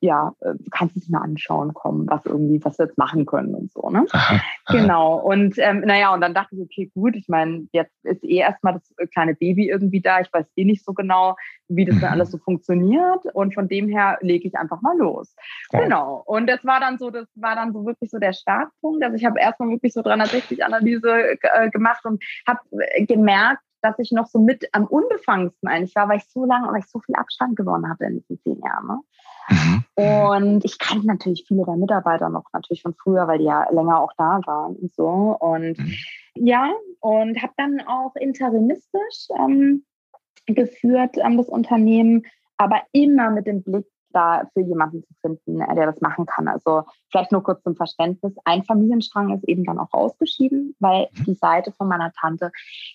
ja, äh, kannst du es mal anschauen kommen, was irgendwie, was wir jetzt machen können und so, ne? Aha, aha. Genau. Und ähm, naja, und dann dachte ich, okay, gut, ich meine, jetzt ist eh erstmal das äh, kleine Baby irgendwie da. Ich weiß eh nicht so genau, wie das mhm. dann alles so funktioniert. Und von dem her lege ich einfach mal los. Ja. Genau. Und das war dann so, das war dann so wirklich so der Startpunkt. Also ich habe erstmal wirklich so 360-Analyse äh, gemacht und habe äh, gemerkt, dass ich noch so mit am unbefangsten eigentlich war, weil ich so lange, weil ich so viel Abstand gewonnen hatte in diesen zehn Jahren. Ne? Mhm. Und ich kannte natürlich viele der Mitarbeiter noch natürlich von früher, weil die ja länger auch da waren und so. Und mhm. ja, und habe dann auch interimistisch ähm, geführt ähm, das Unternehmen, aber immer mit dem Blick da für jemanden zu finden, äh, der das machen kann. Also vielleicht nur kurz zum Verständnis. Ein Familienstrang ist eben dann auch ausgeschieden, weil mhm. die Seite von meiner Tante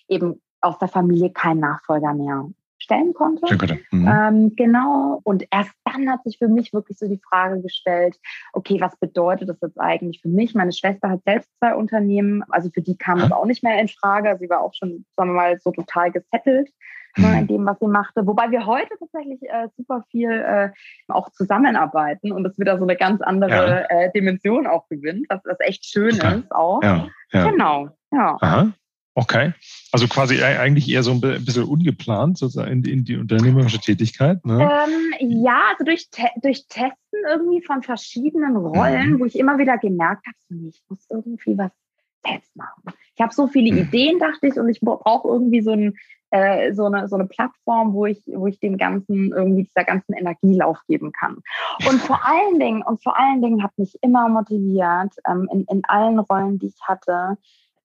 eben aus der Familie keinen Nachfolger mehr stellen konnte. Mhm. Ähm, genau. Und erst dann hat sich für mich wirklich so die Frage gestellt, okay, was bedeutet das jetzt eigentlich für mich? Meine Schwester hat selbst zwei Unternehmen, also für die kam das auch nicht mehr in Frage. Sie war auch schon, sagen wir mal, so total gesettelt ne, mhm. in dem, was sie machte. Wobei wir heute tatsächlich äh, super viel äh, auch zusammenarbeiten und das wieder so eine ganz andere ja. äh, Dimension auch gewinnt, was, was echt schön okay. ist auch. Ja. Ja. Genau. Ja. Aha. Okay. Also quasi e-, eigentlich eher so ein bisschen ungeplant sozusagen in, in die unternehmerische Tätigkeit. Ne? Ähm, ja, also durch, Te durch Testen irgendwie von verschiedenen Rollen, mhm. wo ich immer wieder gemerkt habe, so, ich muss irgendwie was selbst machen. Ich habe so viele mhm. Ideen, dachte ich, und ich brauche irgendwie so, ein, äh, so, eine, so eine Plattform, wo ich, wo ich dem Ganzen, irgendwie dieser ganzen Energielauf geben kann. Und vor allen Dingen, und vor allen Dingen hat mich immer motiviert, ähm, in, in allen Rollen, die ich hatte,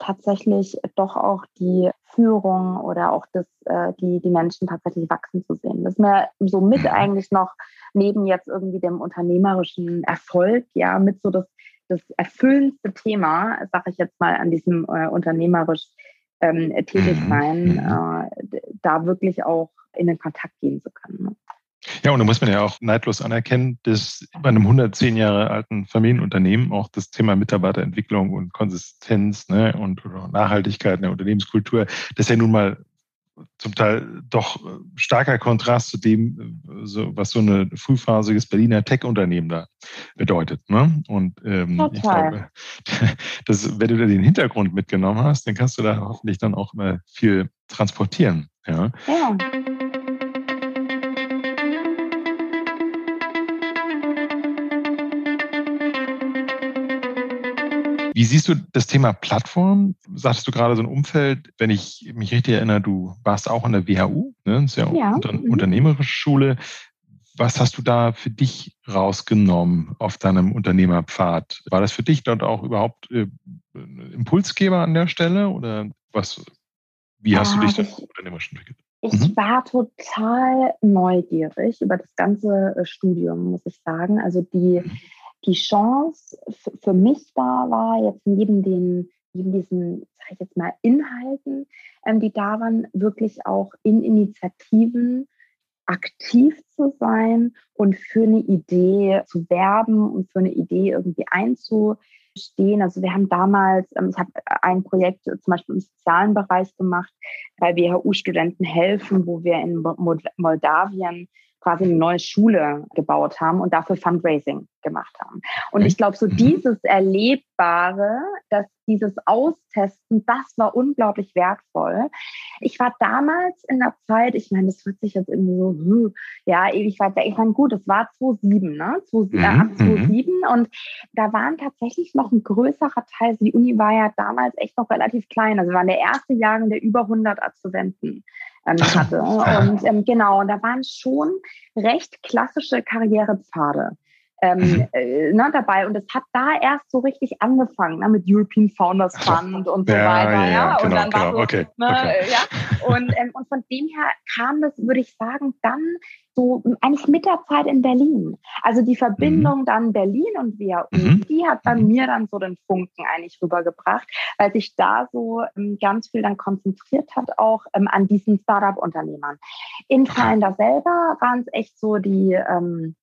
tatsächlich doch auch die Führung oder auch das, äh, die, die Menschen tatsächlich wachsen zu sehen. Das ist mir so mit eigentlich noch neben jetzt irgendwie dem unternehmerischen Erfolg, ja, mit so das, das erfüllendste Thema, sage ich jetzt mal, an diesem äh, unternehmerisch ähm, tätig mhm. sein, mhm. äh, da wirklich auch in den Kontakt gehen zu können. Ne? Ja, und da muss man ja auch neidlos anerkennen, dass bei einem 110 Jahre alten Familienunternehmen auch das Thema Mitarbeiterentwicklung und Konsistenz ne, und Nachhaltigkeit in der Unternehmenskultur, das ist ja nun mal zum Teil doch starker Kontrast zu dem, so, was so ein frühphasiges Berliner Tech-Unternehmen da bedeutet. Ne? Und ähm, ich glaube, dass, wenn du da den Hintergrund mitgenommen hast, dann kannst du da hoffentlich dann auch immer viel transportieren. Ja. ja. Wie siehst du das Thema Plattform? Sagtest du gerade so ein Umfeld, wenn ich mich richtig erinnere, du warst auch an der WHU, ne? das ist ja, ja. Unter mhm. unternehmerische Schule. Was hast du da für dich rausgenommen auf deinem Unternehmerpfad? War das für dich dort auch überhaupt äh, Impulsgeber an der Stelle oder was? Wie hast ah, du dich da unternehmerisch entwickelt? Ich mhm. war total neugierig über das ganze äh, Studium, muss ich sagen. Also die, mhm die Chance für mich da war, jetzt neben den neben diesen, sage ich jetzt mal, Inhalten, ähm, die da waren, wirklich auch in Initiativen aktiv zu sein und für eine Idee zu werben und für eine Idee irgendwie einzustehen. Also wir haben damals, ähm, ich habe ein Projekt zum Beispiel im sozialen Bereich gemacht, bei WHU-Studenten helfen, wo wir in Moldawien quasi eine neue Schule gebaut haben und dafür Fundraising gemacht haben. Und ich glaube, so mhm. dieses Erlebbare, dass dieses Austesten, das war unglaublich wertvoll. Ich war damals in der Zeit, ich meine, das hört sich jetzt irgendwie so, ja, ewig weit weg. Ich meine, gut, es war 2007, ne? 2007 mhm. und da waren tatsächlich noch ein größerer Teil, also die Uni war ja damals echt noch relativ klein. Also wir waren der erste Jahrgang, der über 100 Absolventen ähm, hatte. Und ähm, genau, und da waren schon recht klassische Karrierepfade. Ähm, mhm. äh, ne, dabei. Und es hat da erst so richtig angefangen, ne, mit European Founders Fund und so ja, weiter. Ja, ja. Genau, und dann genau. war so, okay, ne, okay. ja. Und, ähm, und von dem her kam das, würde ich sagen, dann so eigentlich mit der Zeit in Berlin. Also die Verbindung mhm. dann Berlin und WHU, mhm. die hat bei mhm. mir dann so den Funken eigentlich rübergebracht, weil sich da so ähm, ganz viel dann konzentriert hat auch ähm, an diesen Startup-Unternehmern. In Finder selber waren es echt so die ähm, äh,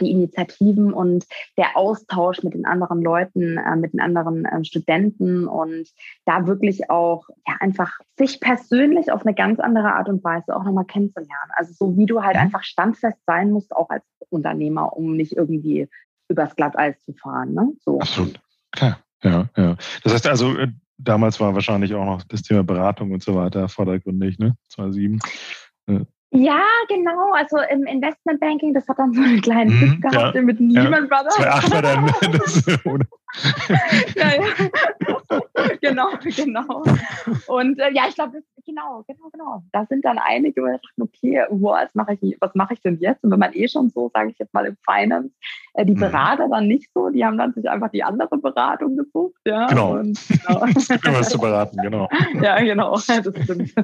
die Initiativen und der Austausch mit den anderen Leuten, äh, mit den anderen ähm, Studenten und da wirklich auch ja, einfach sich persönlich auf eine ganz andere Art und Weise auch nochmal kennenzulernen. Also so wie du halt mhm. einfach standfest sein musst, auch als Unternehmer, um nicht irgendwie übers Glatteis zu fahren. Ne? So. Absolut. Klar. Ja, ja. Das heißt also, äh, damals war wahrscheinlich auch noch das Thema Beratung und so weiter vordergründig, ne? 2007. Ja, genau. Also im Investmentbanking, das hat dann so einen kleinen mhm, Tipp gehabt ja, mit Lehman ja. Brothers. 2008 war dann das, ja, ja. genau, genau. Und äh, ja, ich glaube, genau, genau, genau. Da sind dann einige, die dachten, okay, was mache ich, was mache ich denn jetzt? Und wenn man eh schon so, sage ich jetzt mal im Finance, äh, die mhm. Berater dann nicht so, die haben dann sich einfach die andere Beratung gesucht. Ja? Genau. Und, genau. es gibt immer was zu beraten, genau. ja, genau, das stimmt.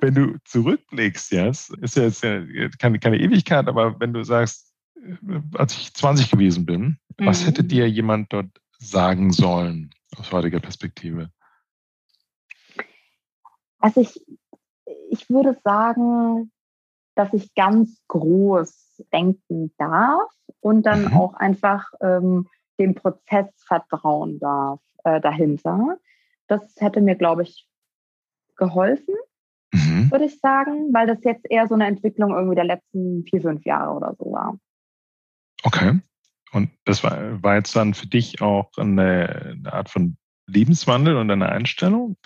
Wenn du zurückblickst, ja, ist ja jetzt keine, keine Ewigkeit, aber wenn du sagst, als ich 20 gewesen bin, mhm. was hätte dir jemand dort sagen sollen aus heutiger Perspektive? Also ich, ich würde sagen, dass ich ganz groß denken darf und dann mhm. auch einfach ähm, dem Prozess vertrauen darf äh, dahinter. Das hätte mir, glaube ich, geholfen mhm. würde ich sagen, weil das jetzt eher so eine Entwicklung irgendwie der letzten vier, fünf Jahre oder so war. Okay. Und das war, war jetzt dann für dich auch eine, eine Art von Lebenswandel und eine Einstellung?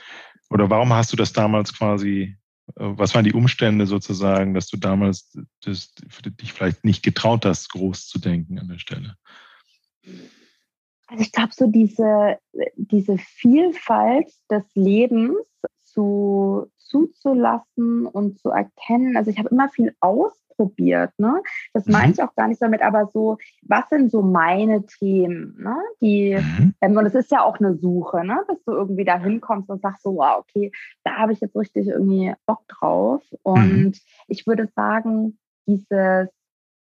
Oder warum hast du das damals quasi was waren die Umstände sozusagen, dass du damals das, dich vielleicht nicht getraut hast, groß zu denken an der Stelle? Also ich glaube, so diese, diese Vielfalt des Lebens zu, zuzulassen und zu erkennen. Also ich habe immer viel ausprobiert. Ne? Das mhm. meine ich auch gar nicht damit, aber so, was sind so meine Themen? Ne? Die, mhm. ähm, und es ist ja auch eine Suche, ne? bis du irgendwie da hinkommst und sagst so, wow, okay, da habe ich jetzt richtig irgendwie Bock drauf. Und mhm. ich würde sagen, dieses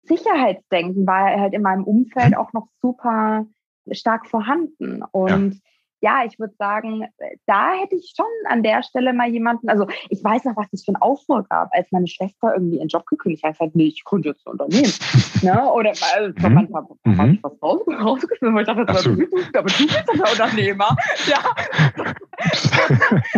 Sicherheitsdenken war halt in meinem Umfeld auch noch super stark vorhanden. Und ja ja, ich würde sagen, da hätte ich schon an der Stelle mal jemanden, also ich weiß noch, was das für ein Aufruhr gab, als meine Schwester irgendwie ihren Job gekündigt hat. Ich gesagt, nee, ich gründe jetzt ein Unternehmen. ne? Oder also, mhm. manchmal mhm. habe ich was raus, rausgeschmissen, weil ich dachte, das so. du, aber du bist doch der Unternehmer. Ja.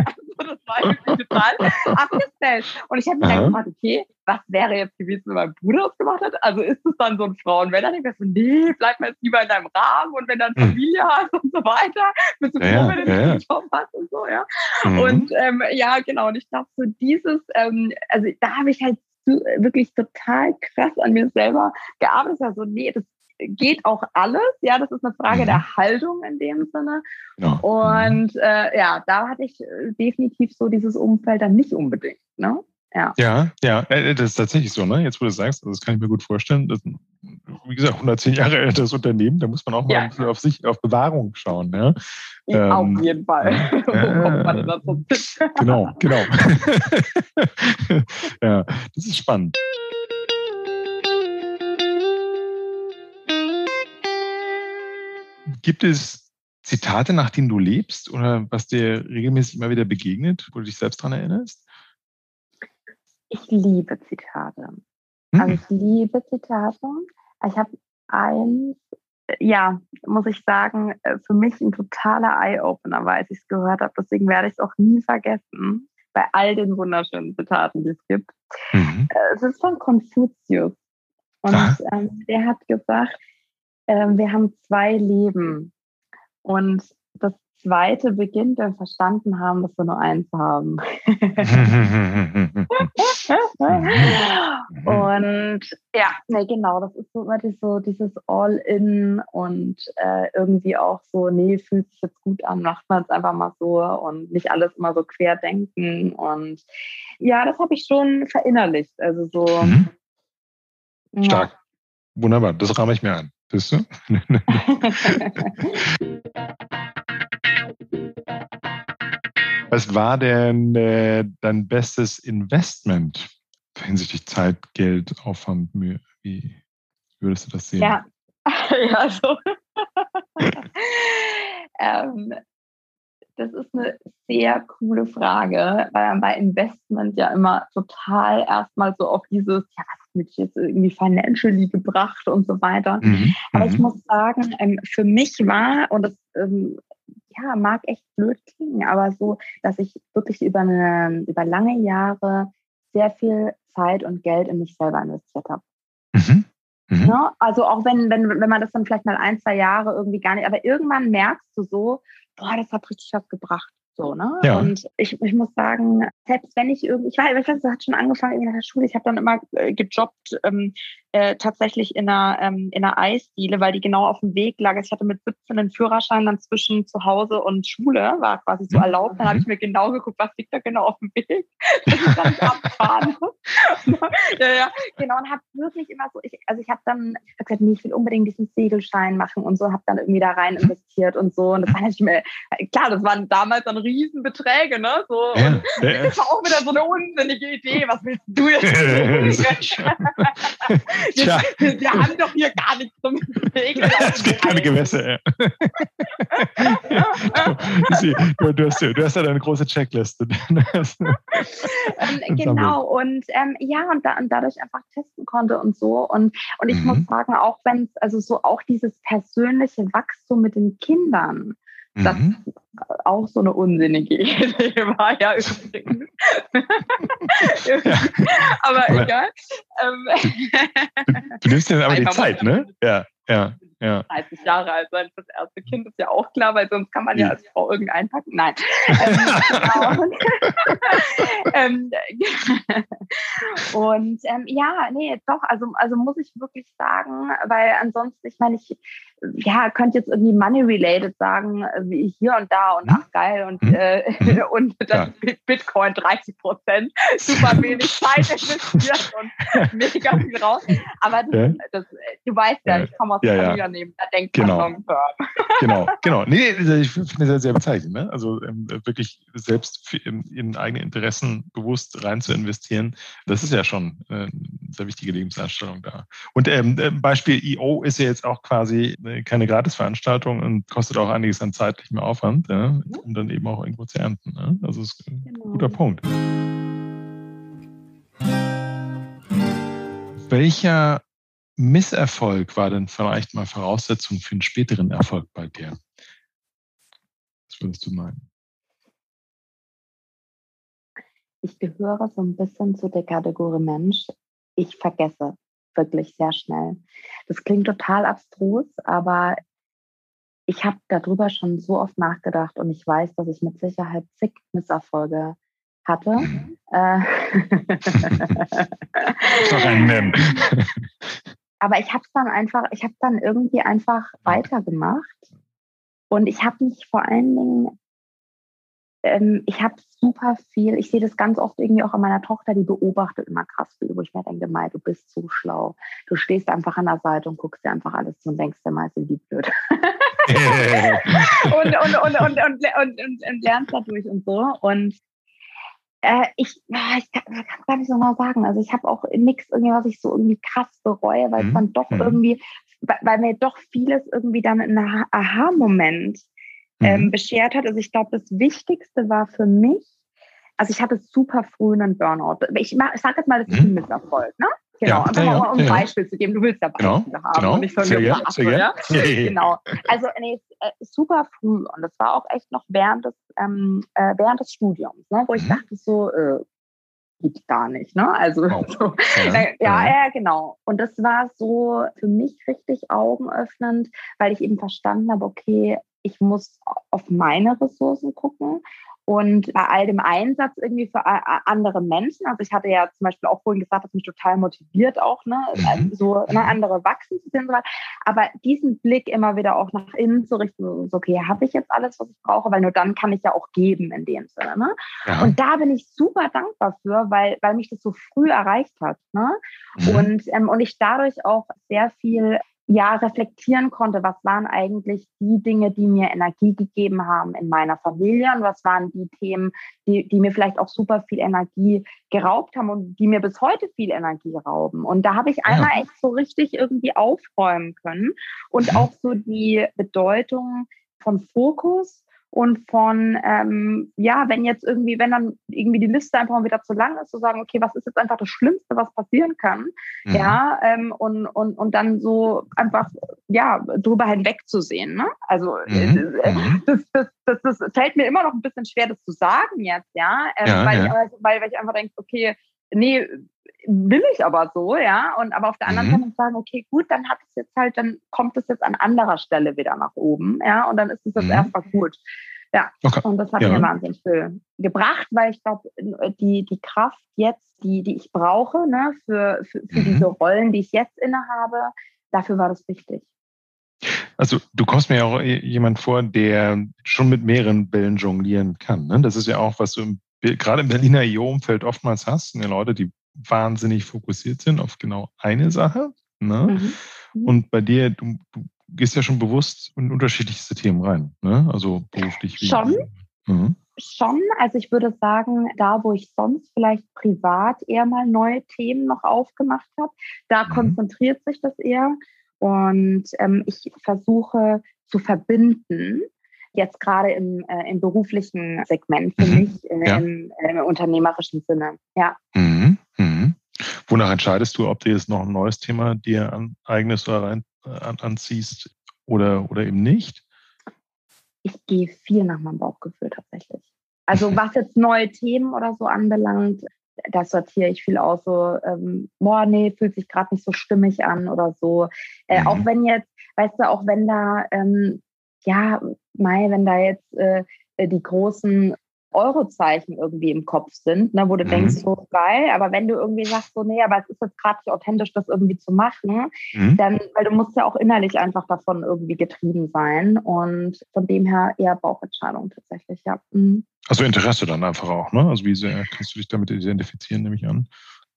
das war irgendwie total abgestellt. Und ich habe mir dann gefragt, okay, was wäre jetzt gewesen, wenn mein Bruder das gemacht hat? Also ist es dann so ein Frauenmänner, der so, nee, bleib mal jetzt lieber in deinem Rahmen und wenn du eine hm. Familie hast und so weiter, bist du froh, ja, wenn du ja, Job hast und so, ja. Mhm. Und ähm, ja, genau, und ich glaube, so dieses, ähm, also da habe ich halt wirklich total krass an mir selber gearbeitet. Also, nee, das geht auch alles. Ja, das ist eine Frage mhm. der Haltung in dem Sinne. Ja. Und äh, ja, da hatte ich äh, definitiv so dieses Umfeld dann nicht unbedingt. Ne? Ja. ja, ja, äh, das ist tatsächlich so, ne? Jetzt, wo du sagst, also das kann ich mir gut vorstellen. Das, wie gesagt, 110 Jahre älteres Unternehmen, da muss man auch mal ja. auf sich, auf Bewahrung schauen. Ne? Ja, ähm, auf jeden Fall. Ja, wo kommt man denn dazu? genau, genau. ja, das ist spannend. Gibt es Zitate, nach denen du lebst oder was dir regelmäßig immer wieder begegnet, wo du dich selbst daran erinnerst? Ich liebe Zitate. Mhm. Also ich liebe Zitate. Ich habe eins, ja, muss ich sagen, äh, für mich ein totaler Eye-Opener, weil ich es gehört habe. Deswegen werde ich es auch nie vergessen, bei all den wunderschönen Zitaten, die es gibt. Mhm. Äh, es ist von Konfuzius. Und ähm, der hat gesagt, äh, wir haben zwei Leben. Und das zweite beginnt, wenn wir verstanden haben, dass wir nur eins haben. und ja, ne, genau, das ist so immer so dieses All-In und äh, irgendwie auch so, nee, fühlt sich jetzt gut an, macht man es einfach mal so und nicht alles immer so querdenken. Und ja, das habe ich schon verinnerlicht. Also so. Mhm. Stark. Ja. Wunderbar, das rahme ich mir an. Siehst du? Was war denn äh, dein bestes Investment hinsichtlich Zeit, Geld, Aufwand, Mühe? Wie würdest du das sehen? Ja, ja so. ähm, das ist eine sehr coole Frage, weil man bei Investment ja immer total erstmal so auf dieses, ja, was hat mich jetzt irgendwie financially gebracht und so weiter. Mhm. Aber ich mhm. muss sagen, ähm, für mich war, und das ähm, ja, mag echt blöd klingen, aber so, dass ich wirklich über, eine, über lange Jahre sehr viel Zeit und Geld in mich selber investiert habe. Mhm. Mhm. Ja, ne? also auch wenn, wenn, wenn man das dann vielleicht mal ein, zwei Jahre irgendwie gar nicht, aber irgendwann merkst du so, boah, das hat richtig was gebracht. So, ne? Ja. Und ich, ich muss sagen, selbst wenn ich irgendwie, ich weiß, ich weiß, das hat schon angefangen in der Schule, ich habe dann immer äh, gejobbt, ähm, äh, tatsächlich in einer, ähm, in einer Eisdiele, weil die genau auf dem Weg lag. Ich hatte mit 17 einen Führerschein dann zwischen zu Hause und Schule, war quasi so mhm. erlaubt. Dann habe ich mhm. mir genau geguckt, was liegt da genau auf dem Weg. Das ist dann abfahren. ja, ja, genau. Und habe wirklich immer so, ich, also ich habe dann ich hab gesagt, nee, ich will unbedingt diesen Segelschein machen und so, habe dann irgendwie da rein investiert und so. Und das war natürlich mir, klar, das waren damals dann Riesenbeträge, ne? So, ja, und ja. das war auch wieder so eine unsinnige Idee. Was willst du jetzt? Tja. Wir, haben doch hier gar nichts zum Segeln. es gibt keine Gewässer. du, du, hast, du hast ja eine große Checkliste. ähm, genau, und ähm, ja, und, da, und dadurch einfach testen konnte und so. Und, und ich mhm. muss sagen, auch wenn es, also so auch dieses persönliche Wachstum mit den Kindern, das mhm. auch so eine unsinnige Idee war, ja, übrigens. ja. Aber, aber, egal. Du, du nimmst dir aber die Zeit, ne? Ja, ja. ja. 30 Jahre alt sein fürs erste Kind, ist ja auch klar, weil sonst kann man ja, ja als Frau irgendeinen einpacken. Nein. ähm, genau. und ähm, ja, nee, doch, also, also muss ich wirklich sagen, weil ansonsten, ich meine, ich ja, könnte jetzt irgendwie money-related sagen, wie hier und da und ach geil und, hm? äh, hm? und das ja. Bitcoin 30 Prozent, super wenig Zeit investiert und mega viel raus. Aber das, ja. das, du weißt ja, ich komme aus ja, ja. Familienunternehmen, da denkt genau. man long term. Genau, genau. Nee, ich finde das sehr, bezeichnend. Ne? Also ähm, wirklich selbst in, in, eigene Interessen bewusst rein zu investieren, das ist ja schon äh, eine sehr wichtige Lebenseinstellung da. Und ähm, äh, Beispiel EO ist ja jetzt auch quasi äh, keine Gratisveranstaltung und kostet auch einiges an zeitlichem Aufwand, ja, mhm. um dann eben auch irgendwo zu ernten. Ne? Also das ist ein genau. guter Punkt. Welcher Misserfolg war denn vielleicht mal Voraussetzung für einen späteren Erfolg bei dir? Was würdest du meinen? Ich gehöre so ein bisschen zu der Kategorie Mensch. Ich vergesse wirklich sehr schnell. Das klingt total abstrus, aber ich habe darüber schon so oft nachgedacht und ich weiß, dass ich mit Sicherheit zig Misserfolge hatte. Mhm. Äh. Aber ich habe es dann einfach, ich habe dann irgendwie einfach weitergemacht und ich habe mich vor allen Dingen ähm, ich habe super viel, ich sehe das ganz oft irgendwie auch an meiner Tochter, die beobachtet immer krass viel, wo ich mir denke, Mai, du bist zu schlau. Du stehst einfach an der Seite und guckst dir einfach alles zu und denkst dir mal, wie blöd. und, und, und, und, und, und, und, und lernst dadurch und so. Und äh, ich, ich kann es gar nicht so mal sagen. Also ich habe auch nichts irgendwie, was ich so irgendwie krass bereue, weil es mhm. dann doch mhm. irgendwie, weil mir doch vieles irgendwie dann ein Aha-Moment ähm, mhm. beschert hat. Also ich glaube, das Wichtigste war für mich, also ich hatte super früh einen Burnout. Ich, ich sage jetzt mal, das ist ein mhm. Misserfolg, ne? Genau, ja, einfach ja, mal um ein ja, Beispiel zu geben. Du willst ja genau, Beispiele genau, haben genau, und nicht mir sehr ja? Genau. Also nee, äh, super früh und das war auch echt noch während des, ähm, äh, während des Studiums, ne, wo ich mhm. dachte so, äh, geht gar nicht, ne? Also oh. so, äh, ja, ja, genau. Und das war so für mich richtig augenöffnend, weil ich eben verstanden habe, okay, ich muss auf meine Ressourcen gucken und bei all dem Einsatz irgendwie für andere Menschen, also ich hatte ja zum Beispiel auch vorhin gesagt, dass mich total motiviert auch, ne, mhm. also so ne, mhm. andere wachsen zu sehen. Aber diesen Blick immer wieder auch nach innen zu richten, so, okay, habe ich jetzt alles, was ich brauche, weil nur dann kann ich ja auch geben in dem Sinne. Ne? Ja. Und da bin ich super dankbar für, weil, weil mich das so früh erreicht hat. Ne? Mhm. Und, ähm, und ich dadurch auch sehr viel ja reflektieren konnte, was waren eigentlich die Dinge, die mir Energie gegeben haben in meiner Familie und was waren die Themen, die, die mir vielleicht auch super viel Energie geraubt haben und die mir bis heute viel Energie rauben. Und da habe ich einmal ja. echt so richtig irgendwie aufräumen können und mhm. auch so die Bedeutung von Fokus und von, ähm, ja, wenn jetzt irgendwie, wenn dann irgendwie die Liste einfach mal wieder zu lang ist, zu sagen, okay, was ist jetzt einfach das Schlimmste, was passieren kann, mhm. ja, ähm, und, und, und dann so einfach, ja, drüber hinwegzusehen, ne? Also, mhm. äh, mhm. das, das, das, das, fällt mir immer noch ein bisschen schwer, das zu sagen jetzt, ja, ähm, ja weil, ja. Ich, weil, weil ich einfach denke, okay, nee, will ich aber so, ja. Und aber auf der anderen mhm. Seite sagen, okay, gut, dann hat es jetzt halt, dann kommt es jetzt an anderer Stelle wieder nach oben, ja, und dann ist es jetzt mhm. erstmal gut. Ja, okay. und das hat ja. mir wahnsinnig viel gebracht, weil ich glaube, die, die Kraft jetzt, die, die ich brauche, ne, für, für, für mhm. diese Rollen, die ich jetzt innehabe, dafür war das wichtig. Also du kommst mir ja auch jemand vor, der schon mit mehreren Bällen jonglieren kann. Ne? Das ist ja auch, was du im, gerade im Berliner IO-Umfeld oftmals hast. Ne? Leute, die wahnsinnig fokussiert sind auf genau eine Sache. Ne? Mhm. mhm. Und bei dir, du, du, gehst ja schon bewusst in unterschiedlichste Themen rein. Ne? Also beruflich wie. Schon. Mhm. Schon, also ich würde sagen, da wo ich sonst vielleicht privat eher mal neue Themen noch aufgemacht habe, da mhm. konzentriert sich das eher. Und ähm, ich versuche zu verbinden, jetzt gerade im, äh, im beruflichen Segment für mhm. mich, äh, ja. im, äh, im, unternehmerischen Sinne. Ja. Mhm. Mhm. Wonach entscheidest du, ob du jetzt noch ein neues Thema dir aneignest oder rein, äh, an, anziehst oder, oder eben nicht? Ich gehe viel nach meinem Bauchgefühl tatsächlich. Also was jetzt neue Themen oder so anbelangt, da sortiere ich viel aus, so, ähm, boah, nee, fühlt sich gerade nicht so stimmig an oder so. Äh, mhm. Auch wenn jetzt, weißt du, auch wenn da, ähm, ja, Mai, wenn da jetzt äh, die großen Eurozeichen irgendwie im Kopf sind, ne, wo du mhm. denkst, so geil, aber wenn du irgendwie sagst, so, nee, aber es ist jetzt gerade nicht authentisch, das irgendwie zu machen, mhm. dann, weil du musst ja auch innerlich einfach davon irgendwie getrieben sein und von dem her eher Bauchentscheidung tatsächlich, ja. Mhm. Also Interesse dann einfach auch, ne? Also wie sehr kannst du dich damit identifizieren, nehme ich an?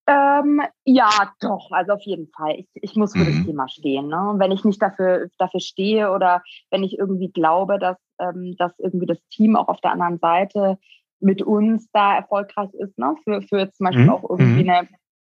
Ähm, ja, doch, also auf jeden Fall. Ich, ich muss für mhm. das Thema stehen. Ne? Wenn ich nicht dafür, dafür stehe oder wenn ich irgendwie glaube, dass, ähm, dass irgendwie das Team auch auf der anderen Seite mit uns da erfolgreich ist, ne? für, für zum Beispiel mhm. auch irgendwie mhm. eine,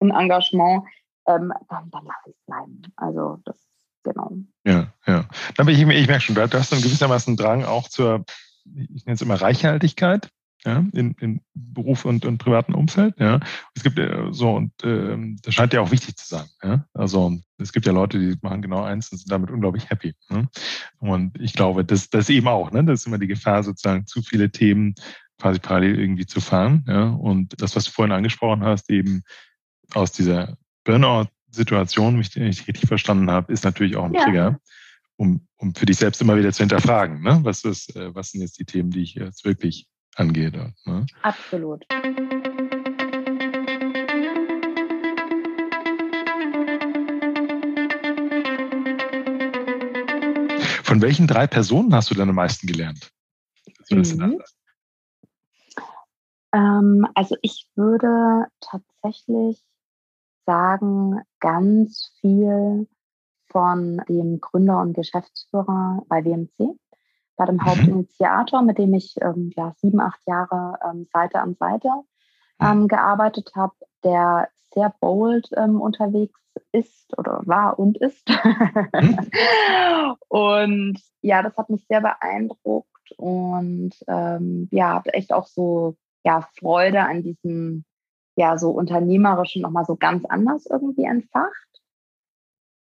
ein Engagement, ähm, dann, dann lasse ich es bleiben. Also das, genau. Ja, ja. Aber ich, ich merke schon, du hast dann gewissermaßen Drang auch zur, ich nenne es immer Reichhaltigkeit ja, in, in Beruf und, und privaten Umfeld. Ja. Es gibt äh, so, und ähm, das scheint ja auch wichtig zu sein. Ja. Also es gibt ja Leute, die machen genau eins und sind damit unglaublich happy. Ne? Und ich glaube, das, das eben auch, ne? Das ist immer die Gefahr, sozusagen zu viele Themen quasi parallel irgendwie zu fahren. Ja. Und das, was du vorhin angesprochen hast, eben aus dieser Burnout-Situation, wenn ich richtig verstanden habe, ist natürlich auch ein ja. Trigger, um, um für dich selbst immer wieder zu hinterfragen. Ne? Was, ist, äh, was sind jetzt die Themen, die ich jetzt wirklich angeht. Ne? Absolut. Von welchen drei Personen hast du denn am meisten gelernt? Mhm. Ähm, also ich würde tatsächlich sagen, ganz viel von dem Gründer und Geschäftsführer bei WMC bei dem mhm. Hauptinitiator, mit dem ich ähm, ja, sieben, acht Jahre ähm, Seite an Seite mhm. ähm, gearbeitet habe, der sehr bold ähm, unterwegs ist oder war und ist. Mhm. und ja, das hat mich sehr beeindruckt und ähm, ja, habe echt auch so ja, Freude an diesem ja so unternehmerischen nochmal so ganz anders irgendwie entfacht.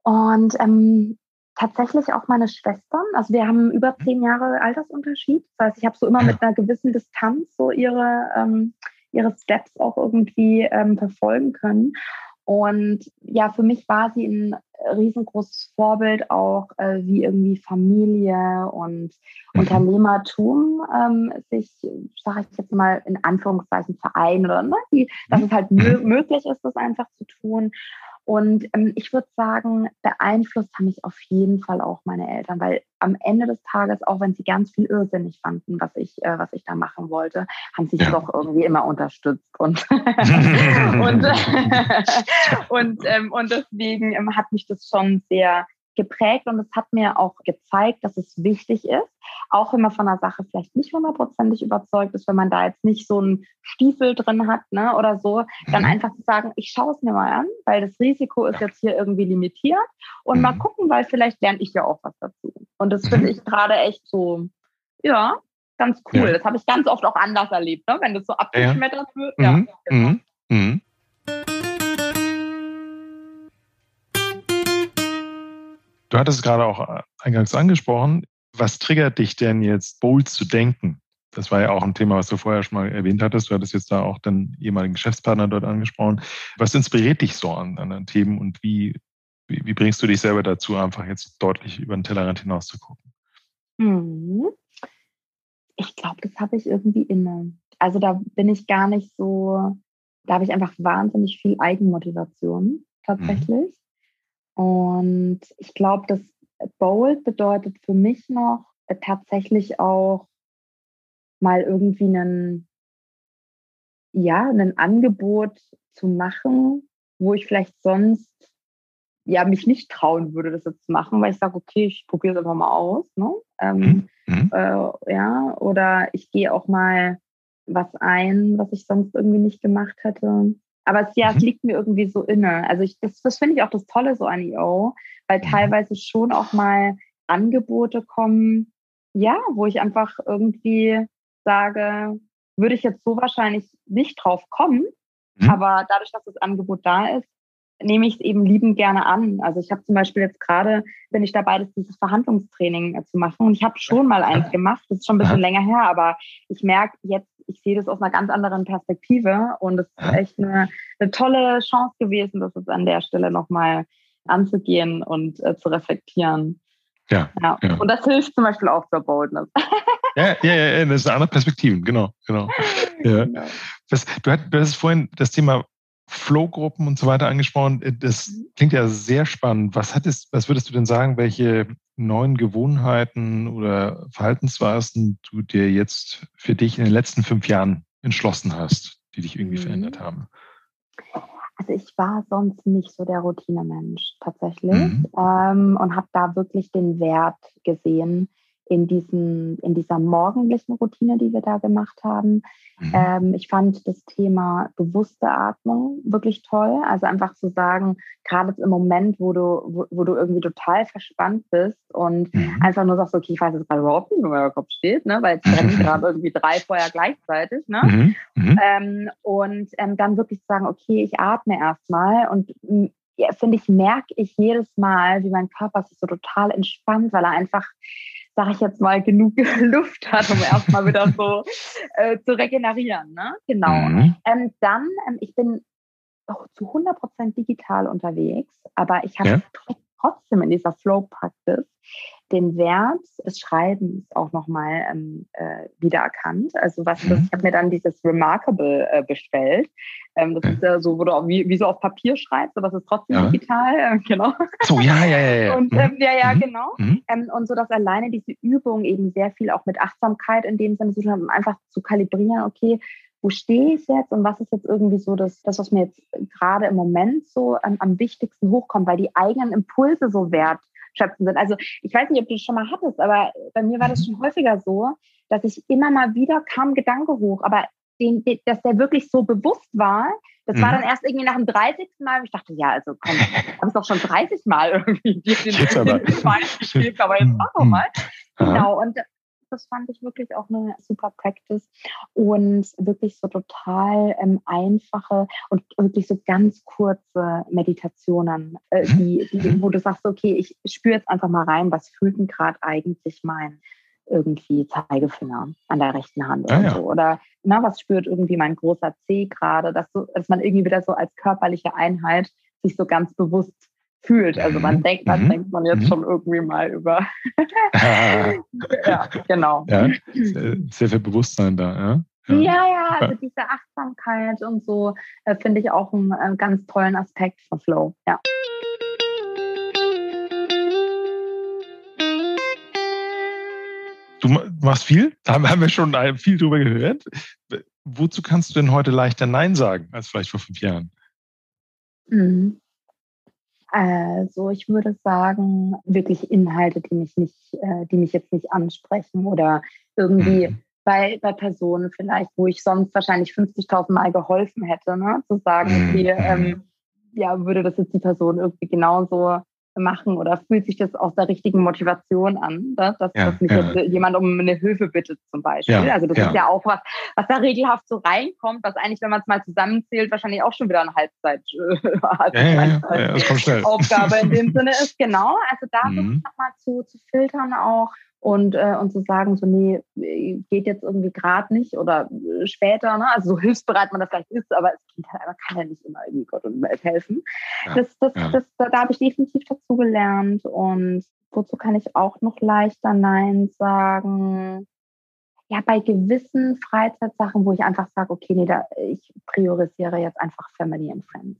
Und ähm, tatsächlich auch meine Schwestern. Also wir haben über mhm. zehn Jahre Altersunterschied. Das heißt, ich habe so immer mit einer gewissen Distanz so ihre, ähm, ihre Steps auch irgendwie ähm, verfolgen können. Und ja, für mich war sie ein riesengroßes Vorbild auch, äh, wie irgendwie Familie und mhm. Unternehmertum ähm, sich, sage ich jetzt mal in Anführungszeichen, vereinen oder ne, die, dass mhm. es halt möglich ist, das einfach zu tun. Und ähm, ich würde sagen, beeinflusst haben mich auf jeden Fall auch meine Eltern, weil am Ende des Tages, auch wenn sie ganz viel irrsinnig fanden, was ich, äh, was ich da machen wollte, haben sie ja. doch irgendwie immer unterstützt. Und, und, und, ähm, und deswegen ähm, hat mich das schon sehr geprägt und es hat mir auch gezeigt, dass es wichtig ist, auch wenn man von einer Sache vielleicht nicht hundertprozentig überzeugt ist, wenn man da jetzt nicht so einen Stiefel drin hat ne, oder so, dann mhm. einfach zu sagen, ich schaue es mir mal an, weil das Risiko ist jetzt hier irgendwie limitiert und mhm. mal gucken, weil vielleicht lerne ich ja auch was dazu. Und das finde mhm. ich gerade echt so, ja, ganz cool. Ja. Das habe ich ganz oft auch anders erlebt, ne? wenn das so abgeschmettert ja. wird. Ja, mhm. genau. Mhm. Du hattest es gerade auch äh, eingangs angesprochen. Was triggert dich denn jetzt, bold zu denken? Das war ja auch ein Thema, was du vorher schon mal erwähnt hattest. Du hattest jetzt da auch den ehemaligen Geschäftspartner dort angesprochen. Was inspiriert dich so an anderen Themen und wie, wie, wie, bringst du dich selber dazu, einfach jetzt deutlich über den Tellerrand hinaus zu gucken? Mhm. Ich glaube, das habe ich irgendwie inne. Also da bin ich gar nicht so, da habe ich einfach wahnsinnig viel Eigenmotivation mhm. Und ich glaube, das Bold bedeutet für mich noch äh, tatsächlich auch mal irgendwie einen, ja, ein Angebot zu machen, wo ich vielleicht sonst ja mich nicht trauen würde, das jetzt zu machen, weil ich sage, okay, ich probiere es einfach mal aus. Ne? Ähm, mhm. mhm. äh, ja, oder ich gehe auch mal was ein, was ich sonst irgendwie nicht gemacht hätte. Aber es, ja, es mhm. liegt mir irgendwie so inne. Also ich, das, das finde ich auch das Tolle so an EO, weil mhm. teilweise schon auch mal Angebote kommen, ja, wo ich einfach irgendwie sage, würde ich jetzt so wahrscheinlich nicht drauf kommen, mhm. aber dadurch, dass das Angebot da ist, nehme ich es eben liebend gerne an. Also ich habe zum Beispiel jetzt gerade, bin ich dabei, das, dieses Verhandlungstraining äh, zu machen und ich habe schon mal eins gemacht, das ist schon ein bisschen länger her, aber ich merke jetzt ich sehe das aus einer ganz anderen Perspektive und es ist echt eine, eine tolle Chance gewesen, das jetzt an der Stelle nochmal anzugehen und äh, zu reflektieren. Ja, ja, ja, Und das hilft zum Beispiel auch zur Boldness. Ja, ja, ja, das ist eine andere Perspektive, genau, genau. Ja. genau. Das, du, hast, du hast vorhin das Thema Flow-Gruppen und so weiter angesprochen. Das mhm. klingt ja sehr spannend. Was, hattest, was würdest du denn sagen, welche neuen Gewohnheiten oder Verhaltensweisen du dir jetzt für dich in den letzten fünf Jahren entschlossen hast, die dich irgendwie mhm. verändert haben? Also ich war sonst nicht so der Routinemensch tatsächlich mhm. ähm, und habe da wirklich den Wert gesehen, in, diesen, in dieser morgendlichen Routine, die wir da gemacht haben. Mhm. Ähm, ich fand das Thema bewusste Atmung wirklich toll. Also einfach zu sagen, gerade im Moment, wo du, wo, wo, du irgendwie total verspannt bist und mhm. einfach nur sagst, okay, ich weiß jetzt gerade überhaupt nicht, wo mein Kopf steht, ne? weil es brennen gerade irgendwie drei Feuer gleichzeitig. Ne? Mhm. mhm. Ähm, und ähm, dann wirklich zu sagen, okay, ich atme erstmal und ja, finde ich, merke ich jedes Mal, wie mein Körper sich so total entspannt, weil er einfach sage ich jetzt mal, genug Luft hat, um erstmal wieder so äh, zu regenerieren. Ne? Genau. Mhm. Ähm, dann, ähm, ich bin auch zu 100% digital unterwegs, aber ich habe ja. trotzdem in dieser Flow-Praxis den Wert des Schreibens auch nochmal ähm, äh, wiedererkannt. Also was das, mhm. ich habe mir dann dieses Remarkable äh, bestellt. Ähm, das ist ja so, wo du auch wie, wie so auf Papier schreibst, aber es ist trotzdem ja. digital, äh, genau. So, ja, ja, ja. ja. Und, ähm, ja, ja, mhm. genau. Mhm. Ähm, und so, dass alleine diese Übung eben sehr viel auch mit Achtsamkeit in dem Sinne zu tun hat, um einfach zu kalibrieren, okay, wo stehe ich jetzt und was ist jetzt irgendwie so das, das was mir jetzt gerade im Moment so ähm, am wichtigsten hochkommt, weil die eigenen Impulse so wert schöpfen sind. Also ich weiß nicht, ob du das schon mal hattest, aber bei mir war das mhm. schon häufiger so, dass ich immer mal wieder kam Gedanke hoch, aber den, den, dass der wirklich so bewusst war, das mhm. war dann erst irgendwie nach dem 30. Mal, ich dachte, ja, also komm, habe es doch schon 30 Mal irgendwie den, den, den, den gespielt, aber jetzt mach doch mhm. mal. Genau, und das fand ich wirklich auch eine super Practice und wirklich so total ähm, einfache und wirklich so ganz kurze Meditationen, äh, mhm. die, die, wo du sagst, okay, ich spüre jetzt einfach mal rein, was fühlt denn gerade eigentlich mein irgendwie Zeigefinger an der rechten Hand oder ja. so. Oder na, was spürt irgendwie mein großer C gerade, dass, so, dass man irgendwie wieder so als körperliche Einheit sich so ganz bewusst fühlt. Also man mhm. denkt, was mhm. denkt man jetzt mhm. schon irgendwie mal über. ja, genau. Ja, sehr, sehr, viel Bewusstsein da, ja. Ja, ja, ja also diese Achtsamkeit und so äh, finde ich auch einen äh, ganz tollen Aspekt von Flow. Ja. Du machst viel, da haben wir schon viel drüber gehört. Wozu kannst du denn heute leichter Nein sagen als vielleicht vor fünf Jahren? Mhm. Also ich würde sagen, wirklich Inhalte, die mich nicht, äh, die mich jetzt nicht ansprechen oder irgendwie mhm. bei, bei Personen vielleicht, wo ich sonst wahrscheinlich 50.000 Mal geholfen hätte, ne? zu sagen, okay, mhm. ähm, ja, würde das jetzt die Person irgendwie genauso machen oder fühlt sich das aus der richtigen Motivation an, dass, dass, ja, mich ja. jetzt jemand um eine Hilfe bittet zum Beispiel. Ja, also das ist ja auch was, was da regelhaft so reinkommt, was eigentlich, wenn man es mal zusammenzählt, wahrscheinlich auch schon wieder eine Halbzeit, äh, Aufgabe in dem Sinne ist. Genau, also da mhm. nochmal zu, zu filtern auch und, äh, und zu sagen, so, nee, geht jetzt irgendwie gerade nicht oder später, ne? also so hilfsbereit man das vielleicht ist, aber es geht halt, man kann ja nicht immer irgendwie Gott und Welt helfen. Ja, das, das, ja. das, da, da habe ich definitiv dazu gelernt und wozu kann ich auch noch leichter Nein sagen? Ja, bei gewissen Freizeitsachen, wo ich einfach sage, okay, nee, da, ich priorisiere jetzt einfach Family and Friends.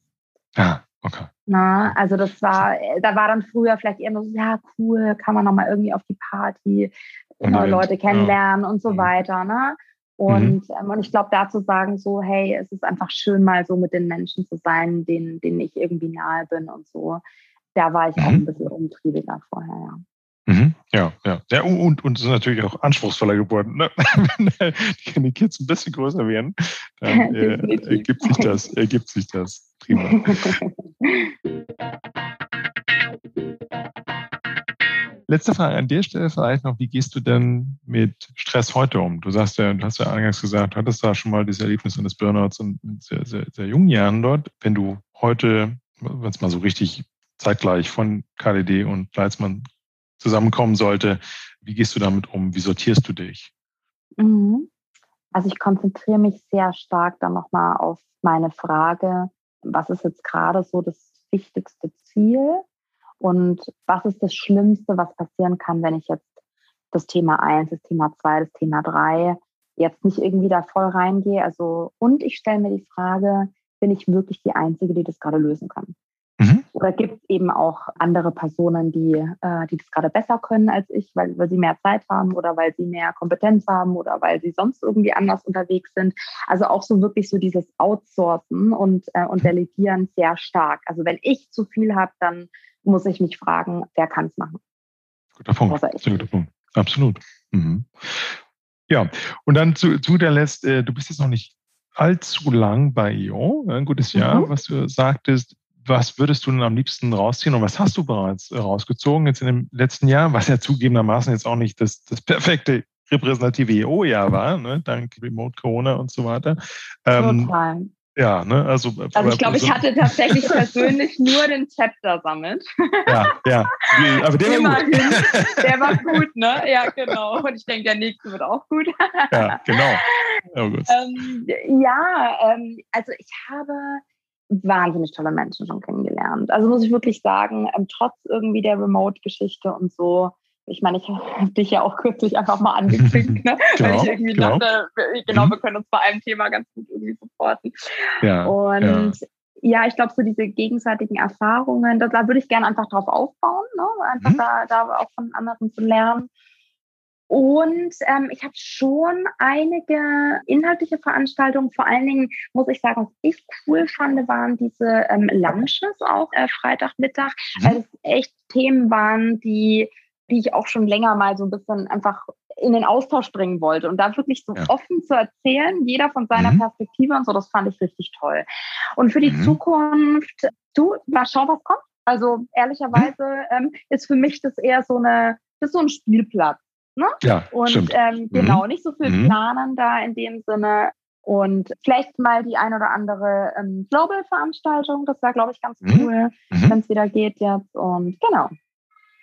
Ja, Okay. Na, also das war, da war dann früher vielleicht eher nur so, ja, cool, kann man nochmal irgendwie auf die Party, neue Leute kennenlernen ja. und so mhm. weiter. Ne? Und, mhm. ähm, und ich glaube, da zu sagen, so, hey, es ist einfach schön, mal so mit den Menschen zu sein, denen, denen ich irgendwie nahe bin und so. Da war ich mhm. auch ein bisschen umtriebiger vorher, ja. Mhm. Ja, ja. ja und, und es ist natürlich auch anspruchsvoller geworden. Ne? Wenn die Kids ein bisschen größer werden, dann äh, ergibt sich das, ergibt sich das. Prima. Letzte Frage an der Stelle vielleicht noch, wie gehst du denn mit Stress heute um? Du sagst ja, du hast ja eingangs gesagt, du hattest da schon mal dieses Erlebnis eines Burnouts in sehr, sehr, sehr jungen Jahren dort. Wenn du heute, wenn es mal so richtig zeitgleich von KDD und Leitzmann zusammenkommen sollte. Wie gehst du damit um? Wie sortierst du dich? Mhm. Also ich konzentriere mich sehr stark dann nochmal auf meine Frage, was ist jetzt gerade so das wichtigste Ziel und was ist das Schlimmste, was passieren kann, wenn ich jetzt das Thema 1, das Thema 2, das Thema 3 jetzt nicht irgendwie da voll reingehe. Also, und ich stelle mir die Frage, bin ich wirklich die Einzige, die das gerade lösen kann? Mhm. Oder gibt es eben auch andere Personen, die, äh, die das gerade besser können als ich, weil, weil sie mehr Zeit haben oder weil sie mehr Kompetenz haben oder weil sie sonst irgendwie anders unterwegs sind? Also auch so wirklich so dieses Outsourcen und, äh, und Delegieren sehr stark. Also wenn ich zu viel habe, dann muss ich mich fragen, wer kann es machen? Guter Punkt. Guter Punkt. Absolut. Mhm. Ja, und dann zu, zu der Letzt, äh, du bist jetzt noch nicht allzu lang bei IO, ein gutes Jahr, mhm. was du sagtest. Was würdest du denn am liebsten rausziehen und was hast du bereits äh, rausgezogen jetzt in dem letzten Jahr, was ja zugegebenermaßen jetzt auch nicht das, das perfekte repräsentative EO-Jahr war, ne, dank Remote Corona und so weiter. Ähm, Total. Ja, ne, also. Also ich glaube, ich hatte tatsächlich persönlich nur den Chapter Summit. Ja, ja. Aber der war gut. Der war gut, ne? Ja, genau. Und ich denke, der nächste wird auch gut. Ja, genau. Oh, ähm, ja, ähm, also ich habe wahnsinnig tolle Menschen schon kennengelernt. Also muss ich wirklich sagen, ähm, trotz irgendwie der Remote-Geschichte und so, ich meine, ich habe dich ja auch kürzlich einfach mal angeklickt, ne? genau, weil ich irgendwie genau. dachte, genau, mhm. wir können uns bei einem Thema ganz gut irgendwie supporten. Ja, und ja. ja ich glaube, so diese gegenseitigen Erfahrungen, da, da würde ich gerne einfach drauf aufbauen, ne? einfach mhm. da, da auch von anderen zu lernen. Und ähm, ich habe schon einige inhaltliche Veranstaltungen, vor allen Dingen muss ich sagen, was ich cool fand, waren diese ähm, Lunches auch äh, Freitagmittag, mhm. weil es echt Themen waren, die die ich auch schon länger mal so ein bisschen einfach in den Austausch bringen wollte und da wirklich so ja. offen zu erzählen, jeder von seiner mhm. Perspektive und so, das fand ich richtig toll. Und für die mhm. Zukunft, du, mal schauen, was kommt. Also ehrlicherweise mhm. ähm, ist für mich das eher so eine, das ist so ein Spielplatz. Ne? Ja, und stimmt. Ähm, genau, mhm. nicht so viel mhm. planen da in dem Sinne. Und vielleicht mal die ein oder andere ähm, Global-Veranstaltung, das wäre, glaube ich, ganz mhm. cool, wenn es wieder geht jetzt. Und genau.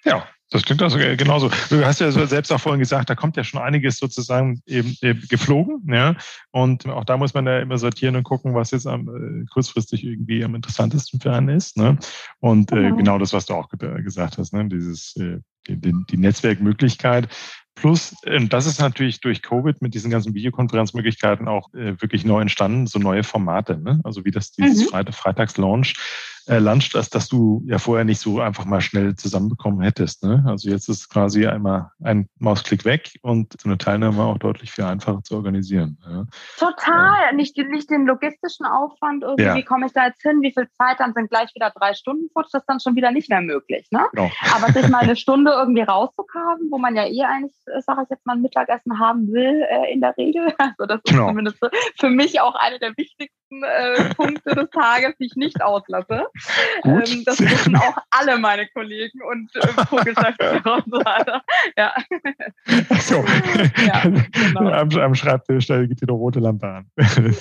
Ja, das klingt also genauso. Du hast ja selbst auch vorhin gesagt, da kommt ja schon einiges sozusagen eben, eben geflogen. Ja? Und auch da muss man ja immer sortieren und gucken, was jetzt am, äh, kurzfristig irgendwie am interessantesten für einen ist. Ne? Und äh, genau. genau das, was du auch gesagt hast, ne? dieses äh, die, die Netzwerkmöglichkeit. Plus, äh, das ist natürlich durch Covid mit diesen ganzen Videokonferenzmöglichkeiten auch äh, wirklich neu entstanden, so neue Formate. Ne? Also wie das dieses mhm. Freitag, Freitags-Launch äh, Lunch, das, das du ja vorher nicht so einfach mal schnell zusammenbekommen hättest. Ne? Also jetzt ist quasi einmal ein Mausklick weg und so eine Teilnahme auch deutlich viel einfacher zu organisieren. Ja. Total, ja. nicht, nicht den logistischen Aufwand, irgendwie, ja. wie komme ich da jetzt hin, wie viel Zeit, dann sind gleich wieder drei Stunden futsch, das ist dann schon wieder nicht mehr möglich. Ne? Genau. Aber sich mal eine Stunde irgendwie rauszukamen, wo man ja eh eigentlich, äh, sage ich jetzt mal, ein Mittagessen haben will, äh, in der Regel. Also das ist genau. zumindest für mich auch eine der wichtigsten äh, Punkte des Tages, die ich nicht auslasse. Ähm, das wissen auch alle meine Kollegen und äh, Co-Geschäftsführer und so weiter. Ja. Ach so. ja, genau. am, am, Schreibtisch da geht die rote Lampe an. äh,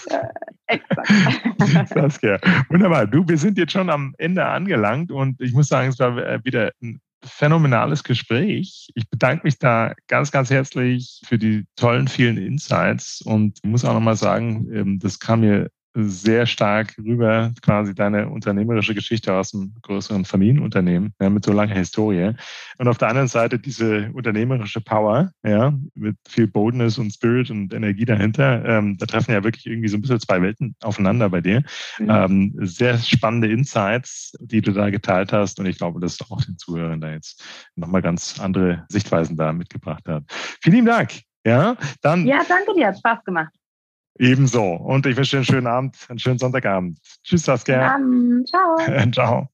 exakt. Saskia, wunderbar. Du, wir sind jetzt schon am Ende angelangt und ich muss sagen, es war äh, wieder ein phänomenales Gespräch. Ich bedanke mich da ganz, ganz herzlich für die tollen, vielen Insights und muss auch nochmal sagen, ähm, das kam mir sehr stark rüber, quasi deine unternehmerische Geschichte aus einem größeren Familienunternehmen ja, mit so langer Historie. Und auf der anderen Seite diese unternehmerische Power, ja, mit viel Boldness und Spirit und Energie dahinter. Ähm, da treffen ja wirklich irgendwie so ein bisschen zwei Welten aufeinander bei dir. Mhm. Ähm, sehr spannende Insights, die du da geteilt hast. Und ich glaube, dass auch den Zuhörern da jetzt nochmal ganz andere Sichtweisen da mitgebracht hat. Vielen Dank. Ja, dann. Ja, danke dir. Hat Spaß gemacht. Ebenso. Und ich wünsche dir einen schönen Abend, einen schönen Sonntagabend. Tschüss, Saskia. Ciao. Ciao.